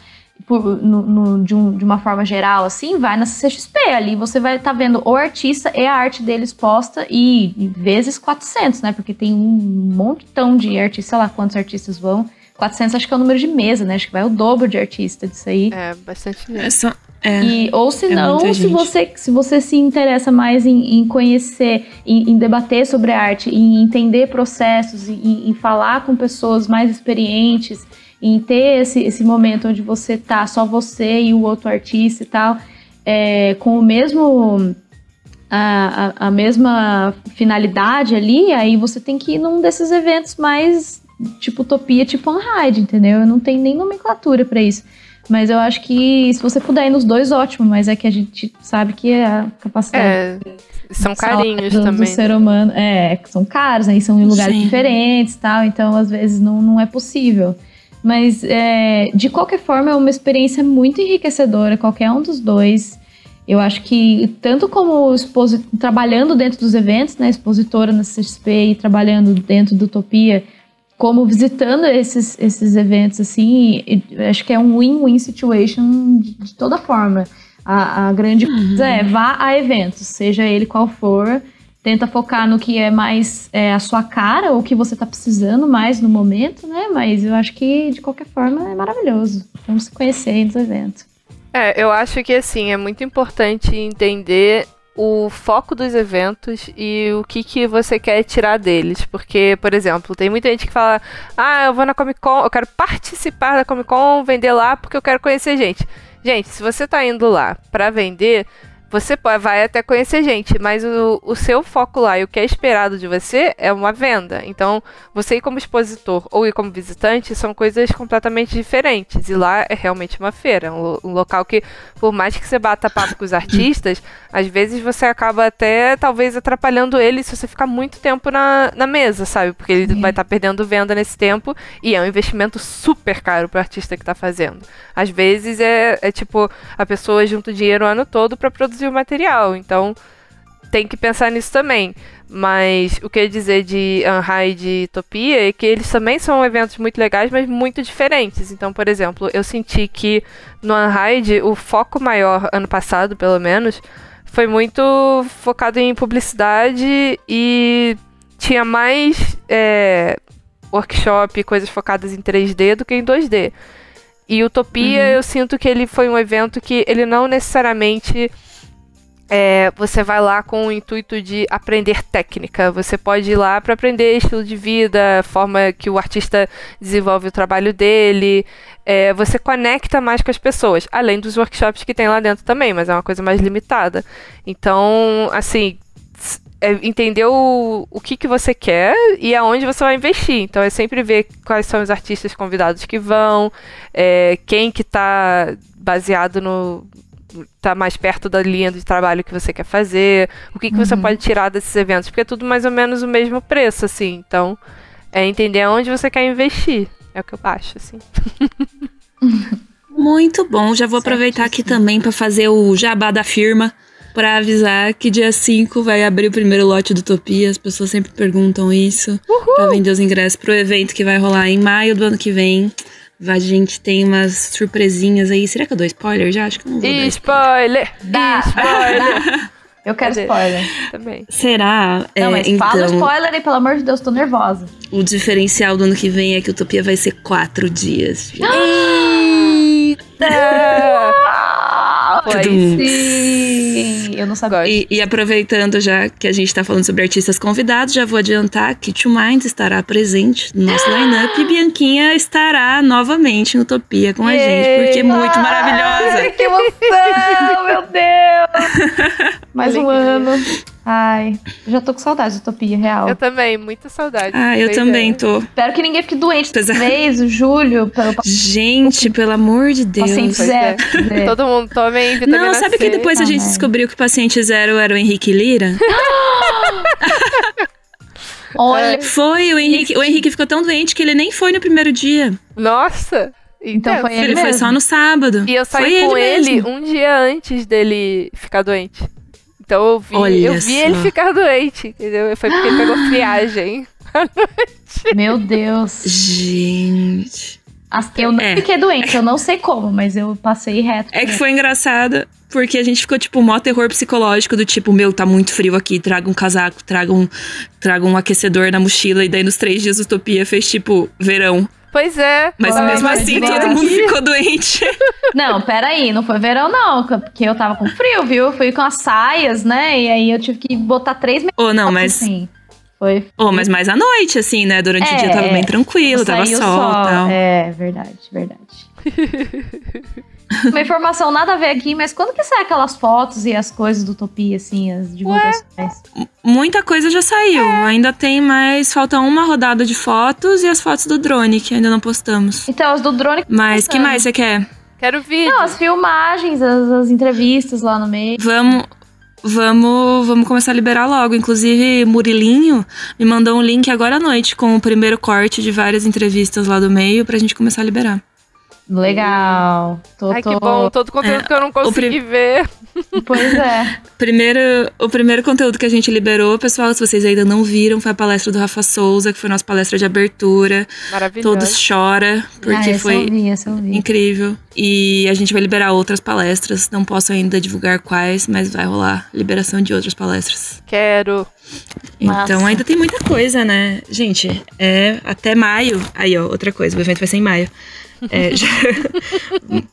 Speaker 2: Por, no, no, de, um, de, uma forma geral, assim, vai na CCXP. Ali você vai estar tá vendo o artista e a arte dele exposta e, vezes 400, né? Porque tem um montão de artistas, sei lá quantos artistas vão. 400 acho que é o número de mesa, né? Acho que vai o dobro de artista disso aí.
Speaker 3: É, bastante
Speaker 1: mesmo. É é,
Speaker 2: e, ou se é não, se você, se você se interessa mais em, em conhecer, em, em, debater sobre a arte, em entender processos, em, em falar com pessoas mais experientes, em ter esse, esse momento onde você tá só você e o outro artista e tal, é, com o mesmo a, a, a, mesma finalidade ali, aí você tem que ir num desses eventos mais tipo utopia, tipo Unride, entendeu? Eu não tenho nem nomenclatura para isso. Mas eu acho que se você puder ir nos dois, ótimo, mas é que a gente sabe que a capacidade.
Speaker 3: É, são carinhos
Speaker 2: do,
Speaker 3: também.
Speaker 2: Do ser humano, é, são caros, aí são em lugares Sim. diferentes tal, então às vezes não, não é possível. Mas, é, de qualquer forma, é uma experiência muito enriquecedora, qualquer um dos dois. Eu acho que, tanto como trabalhando dentro dos eventos, né, expositora na CXP e trabalhando dentro do Utopia, como visitando esses, esses eventos, assim, acho que é um win-win situation de, de, toda forma. A, a grande uhum. coisa é vá a eventos, seja ele qual for, tenta focar no que é mais é, a sua cara, ou que você tá precisando mais no momento, né? Mas eu acho que, de qualquer forma, é maravilhoso. Vamos se conhecer aí nos eventos.
Speaker 3: É, eu acho que, assim, é muito importante entender o foco dos eventos e o que, que você quer tirar deles. Porque, por exemplo, tem muita gente que fala: Ah, eu vou na Comic Con, eu quero participar da Comic Con, vender lá porque eu quero conhecer gente. Gente, se você tá indo lá para vender, você vai até conhecer gente, mas o, o seu foco lá e o que é esperado de você é uma venda. Então, você ir como expositor ou ir como visitante são coisas completamente diferentes. E lá é realmente uma feira, um, um local que, por mais que você bata papo com os artistas, às vezes você acaba até talvez atrapalhando ele se você ficar muito tempo na, na mesa, sabe? Porque ele vai estar tá perdendo venda nesse tempo e é um investimento super caro para o artista que está fazendo. Às vezes é, é tipo a pessoa junta dinheiro o ano todo para produzir produzir o material. Então tem que pensar nisso também. Mas o que eu ia dizer de Unhai e de Topia é que eles também são eventos muito legais, mas muito diferentes. Então, por exemplo, eu senti que no Unhide o foco maior, ano passado pelo menos, foi muito focado em publicidade e tinha mais é, workshop, coisas focadas em 3D do que em 2D. E Utopia, uhum. eu sinto que ele foi um evento que ele não necessariamente é, você vai lá com o intuito de aprender técnica. Você pode ir lá para aprender estilo de vida, forma que o artista desenvolve o trabalho dele. É, você conecta mais com as pessoas, além dos workshops que tem lá dentro também, mas é uma coisa mais limitada. Então, assim, é entender o, o que, que você quer e aonde você vai investir. Então é sempre ver quais são os artistas convidados que vão, é, quem que está baseado no, tá mais perto da linha de trabalho que você quer fazer, o que, que uhum. você pode tirar desses eventos, porque é tudo mais ou menos o mesmo preço, assim. Então, é entender onde você quer investir. É o que eu acho, assim.
Speaker 1: muito bom. Já vou aproveitar aqui também para fazer o jabá da firma. Pra avisar que dia 5 vai abrir o primeiro lote do Utopia. As pessoas sempre perguntam isso. Uhul. Pra vender os ingressos pro evento que vai rolar em maio do ano que vem. A gente tem umas surpresinhas aí. Será que eu dou spoiler já? Acho que não vou
Speaker 3: Spoiler!
Speaker 2: Dá! Spoiler! Eu quero Cadê? spoiler.
Speaker 3: Também.
Speaker 1: Será?
Speaker 2: Não, é, mas então, fala spoiler aí, pelo amor de Deus, tô nervosa.
Speaker 1: O diferencial do ano que vem é que Utopia vai ser quatro dias.
Speaker 2: Eita! Foi. Sim, eu não sabia.
Speaker 1: E, e, aproveitando já que a gente tá falando sobre artistas convidados, já vou adiantar que Two Minds estará presente no nosso lineup e Bianquinha estará novamente no Utopia com a gente, porque é muito ah, maravilhosa.
Speaker 2: Que emoção, meu Deus! Mais um ano. Ai, já tô com saudade de Utopia Real.
Speaker 3: Eu também, muita saudade.
Speaker 1: Ah, eu também tô.
Speaker 2: Espero que ninguém fique doente Apesar... mês, o Júlio. Pelo...
Speaker 1: Gente, pelo amor de Deus.
Speaker 2: Paciente zero.
Speaker 3: É. Todo mundo vitamina
Speaker 1: Não, sabe que depois a gente descobriu que o paciente zero era o Henrique Lira?
Speaker 2: Olha.
Speaker 1: Foi, o Henrique, o Henrique ficou tão doente que ele nem foi no primeiro dia.
Speaker 3: Nossa!
Speaker 2: Então foi ele.
Speaker 1: Ele
Speaker 2: mesmo.
Speaker 1: foi só no sábado.
Speaker 3: E eu saí
Speaker 1: foi
Speaker 3: com
Speaker 1: ele,
Speaker 3: ele um dia antes dele ficar doente. Então eu vi,
Speaker 1: Olha
Speaker 3: eu vi
Speaker 1: só.
Speaker 3: ele ficar doente, entendeu? Foi porque ele pegou friagem à noite.
Speaker 2: Meu Deus.
Speaker 1: Gente.
Speaker 2: Eu não
Speaker 1: É.
Speaker 2: fiquei doente, eu não sei como, mas eu passei reto.
Speaker 1: É que foi engraçado, porque a gente ficou, tipo, mó terror psicológico do tipo, meu, tá muito frio aqui, traga um casaco, traga um, traga um aquecedor na mochila. E daí nos três dias Utopia fez, tipo, verão.
Speaker 3: Pois é.
Speaker 1: Mas
Speaker 2: Ai,
Speaker 1: mesmo assim, todo mundo ficou doente.
Speaker 2: Não, peraí, não foi verão não, porque eu tava com frio, viu? Eu fui com as saias, né? E aí eu tive que botar três meses.
Speaker 1: Ou não, mas...
Speaker 2: Assim. Foi.
Speaker 1: Oh, mas mais à noite, assim, né? Durante o dia tava
Speaker 2: É,
Speaker 1: bem tranquilo, tava sol e tal.
Speaker 2: É, verdade, verdade. Uma informação nada a ver aqui, mas quando que sai aquelas fotos e as coisas do Utopia, assim, as divulgações?
Speaker 1: Muita coisa já saiu. Ainda tem mais. Falta uma rodada de fotos e as fotos do drone, que ainda não postamos.
Speaker 2: Então, as do drone.
Speaker 1: Mas que mais você quer?
Speaker 3: Quero vídeo.
Speaker 2: Não, as filmagens, as, as entrevistas lá no meio.
Speaker 1: Vamos. Vamos, vamos começar a liberar logo. Inclusive, Murilinho me mandou um link agora à noite com o primeiro corte de várias entrevistas lá do meio pra gente começar a liberar.
Speaker 2: Legal. Tô,
Speaker 3: Ai,
Speaker 2: tô-
Speaker 3: que bom. Todo conteúdo
Speaker 1: É,
Speaker 3: que eu não consegui
Speaker 1: prim-
Speaker 3: ver.
Speaker 2: Pois é.
Speaker 1: Primeiro, o primeiro conteúdo que a gente liberou, pessoal, se vocês ainda não viram, foi a palestra do Rafa Souza, que foi a nossa palestra de abertura.
Speaker 3: Maravilhoso.
Speaker 1: Todos chora, porque
Speaker 2: ah,
Speaker 1: foi
Speaker 2: eu vi, essa eu vi.
Speaker 1: incrível. E a gente vai liberar outras palestras. Não posso ainda divulgar quais, mas vai rolar liberação de outras palestras.
Speaker 3: Quero.
Speaker 2: Massa.
Speaker 1: Então ainda tem muita coisa, né? Gente, é até maio. Aí, ó, outra coisa, o evento vai ser em maio. É, já-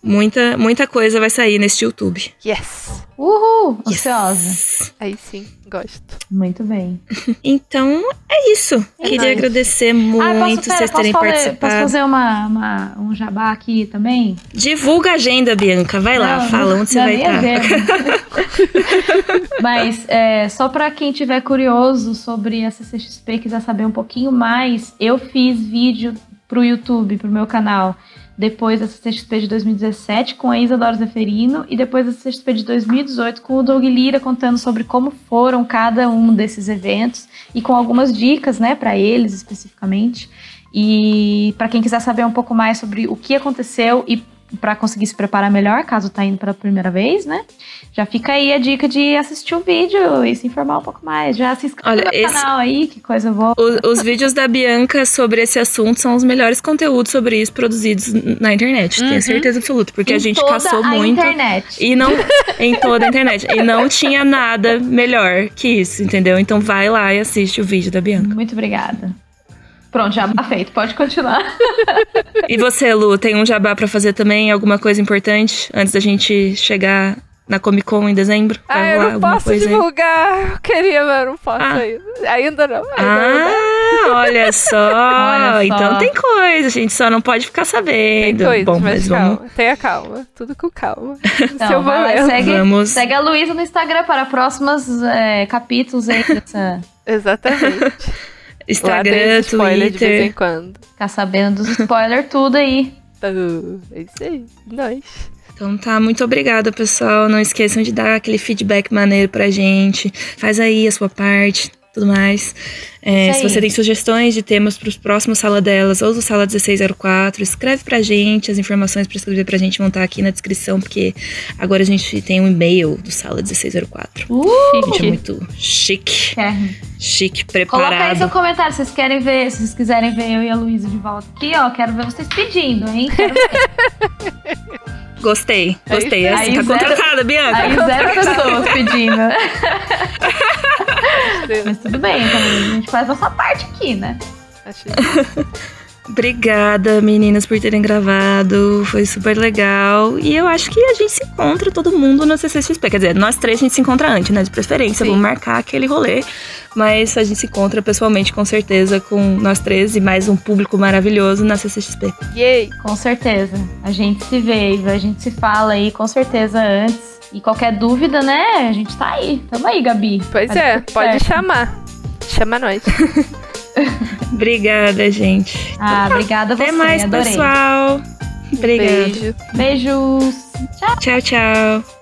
Speaker 1: muita, muita coisa vai sair neste YouTube.
Speaker 3: Yes.
Speaker 2: Uhul,
Speaker 1: Yes.
Speaker 2: ansiosa.
Speaker 3: Aí sim, gosto.
Speaker 2: Muito bem.
Speaker 1: Então é isso. Queria
Speaker 3: nóis.
Speaker 1: agradecer
Speaker 2: ah,
Speaker 1: muito
Speaker 2: posso, pera,
Speaker 1: vocês terem
Speaker 2: posso, fazer,
Speaker 1: participado.
Speaker 2: posso fazer uma, uma- um jabá aqui também?
Speaker 1: Divulga a agenda, Bianca. Vai lá,
Speaker 2: Não,
Speaker 1: fala onde você vai
Speaker 2: é
Speaker 1: estar.
Speaker 2: Mas é, só para quem tiver curioso sobre a CCXP e quiser saber um pouquinho mais, eu fiz vídeo pro YouTube, pro meu canal, depois da CCXP de 2017 com a Isadora Zeferino e depois da CCXP de 2018 com o Doug Lira contando sobre como foram cada um desses eventos e com algumas dicas, né, para eles especificamente. E para quem quiser saber um pouco mais sobre o que aconteceu e para conseguir se preparar melhor, caso tá indo pela primeira vez, né? Já fica aí a dica de assistir o vídeo e se informar um pouco mais. Já se inscreve
Speaker 1: Olha,
Speaker 2: no
Speaker 1: esse-
Speaker 2: canal aí, que coisa boa.
Speaker 1: O- Os, vídeos da Bianca sobre esse assunto são os melhores conteúdos sobre isso produzidos na internet.
Speaker 3: Uhum.
Speaker 1: Tenho certeza absoluta. Porque a
Speaker 2: Em
Speaker 1: gente
Speaker 2: toda
Speaker 1: caçou
Speaker 2: a
Speaker 1: muito.
Speaker 2: internet.
Speaker 1: E não. em toda a internet. E não tinha nada melhor que isso, entendeu? Então vai lá e assiste o vídeo da Bianca.
Speaker 2: Muito obrigada. Pronto, já tá feito. Pode continuar.
Speaker 1: E você, Lu, tem um jabá pra fazer também? Alguma coisa importante antes da gente chegar na Comic Con em dezembro?
Speaker 3: Ah, eu não posso
Speaker 1: coisa aí?
Speaker 3: divulgar. Eu queria, mas eu não posso
Speaker 1: Ah.
Speaker 3: ainda. Ainda não. Ainda não.
Speaker 1: Ah, olha só.
Speaker 2: Olha só.
Speaker 1: Então tem coisa, a gente só não pode ficar
Speaker 3: Tem
Speaker 1: sabendo.
Speaker 3: coisas,
Speaker 1: Bom,
Speaker 3: mas
Speaker 1: mas
Speaker 3: calma.
Speaker 1: vamos.
Speaker 3: Tenha calma. Tudo com calma.
Speaker 2: Então,
Speaker 3: Seu
Speaker 2: vai lá, segue,
Speaker 1: Vamos.
Speaker 2: segue a Luísa no Instagram para próximos é, capítulos aí dessa.
Speaker 3: Exatamente. Lá tem
Speaker 1: Instagram,
Speaker 3: spoiler de vez em
Speaker 1: Twitter.
Speaker 3: quando.
Speaker 2: Ficar sabendo dos spoilers, tudo aí.
Speaker 3: Uh, É isso aí. Nós.
Speaker 1: Então tá, muito obrigada, pessoal. Não esqueçam de dar aquele feedback maneiro pra gente. Faz aí a sua parte. Tudo mais. É, se você tem sugestões de temas para os próximos Sala Delas ou do Sala 1604, escreve pra gente. As informações para escrever pra gente vão estar aqui na descrição, porque agora a gente tem um e-mail do Sala 1604.
Speaker 2: Uh,
Speaker 1: a gente é muito chique.
Speaker 2: É.
Speaker 1: Chique, preparado.
Speaker 2: Coloca aí seu comentário se vocês querem ver, se vocês quiserem ver eu e a Luísa de volta aqui, ó. Quero ver vocês pedindo, hein? Quero ver.
Speaker 1: Gostei, gostei.
Speaker 2: Aí,
Speaker 1: assim,
Speaker 2: aí
Speaker 1: tá
Speaker 2: zero-
Speaker 1: contratada, Bianca.
Speaker 2: Aí zero pessoas pedindo. Mas tudo bem, então a gente faz nossa parte aqui, né?
Speaker 3: Achei.
Speaker 1: Obrigada, meninas, por terem gravado. Foi super legal. E eu acho que a gente se encontra todo mundo no CCXP. Quer dizer, nós três a gente se encontra antes, né? De preferência.
Speaker 3: Sim.
Speaker 1: Vamos marcar aquele rolê. Mas a gente se encontra pessoalmente, com certeza, com nós três e mais um público maravilhoso na CCXP.
Speaker 3: Yay!
Speaker 2: Com certeza. A gente se vê, a gente se fala aí com certeza antes. E qualquer dúvida, né? A gente tá aí. Tamo aí, Gabi.
Speaker 3: Pois
Speaker 2: Vai
Speaker 3: é,
Speaker 2: dar tudo
Speaker 3: pode
Speaker 2: certo.
Speaker 3: chamar. Chama nós.
Speaker 1: Obrigada, gente.
Speaker 2: Ah, obrigada a você.
Speaker 1: Até mais,
Speaker 2: adorei.
Speaker 1: pessoal. Obrigada.
Speaker 3: Beijo.
Speaker 2: Beijos.
Speaker 1: Tchau, tchau.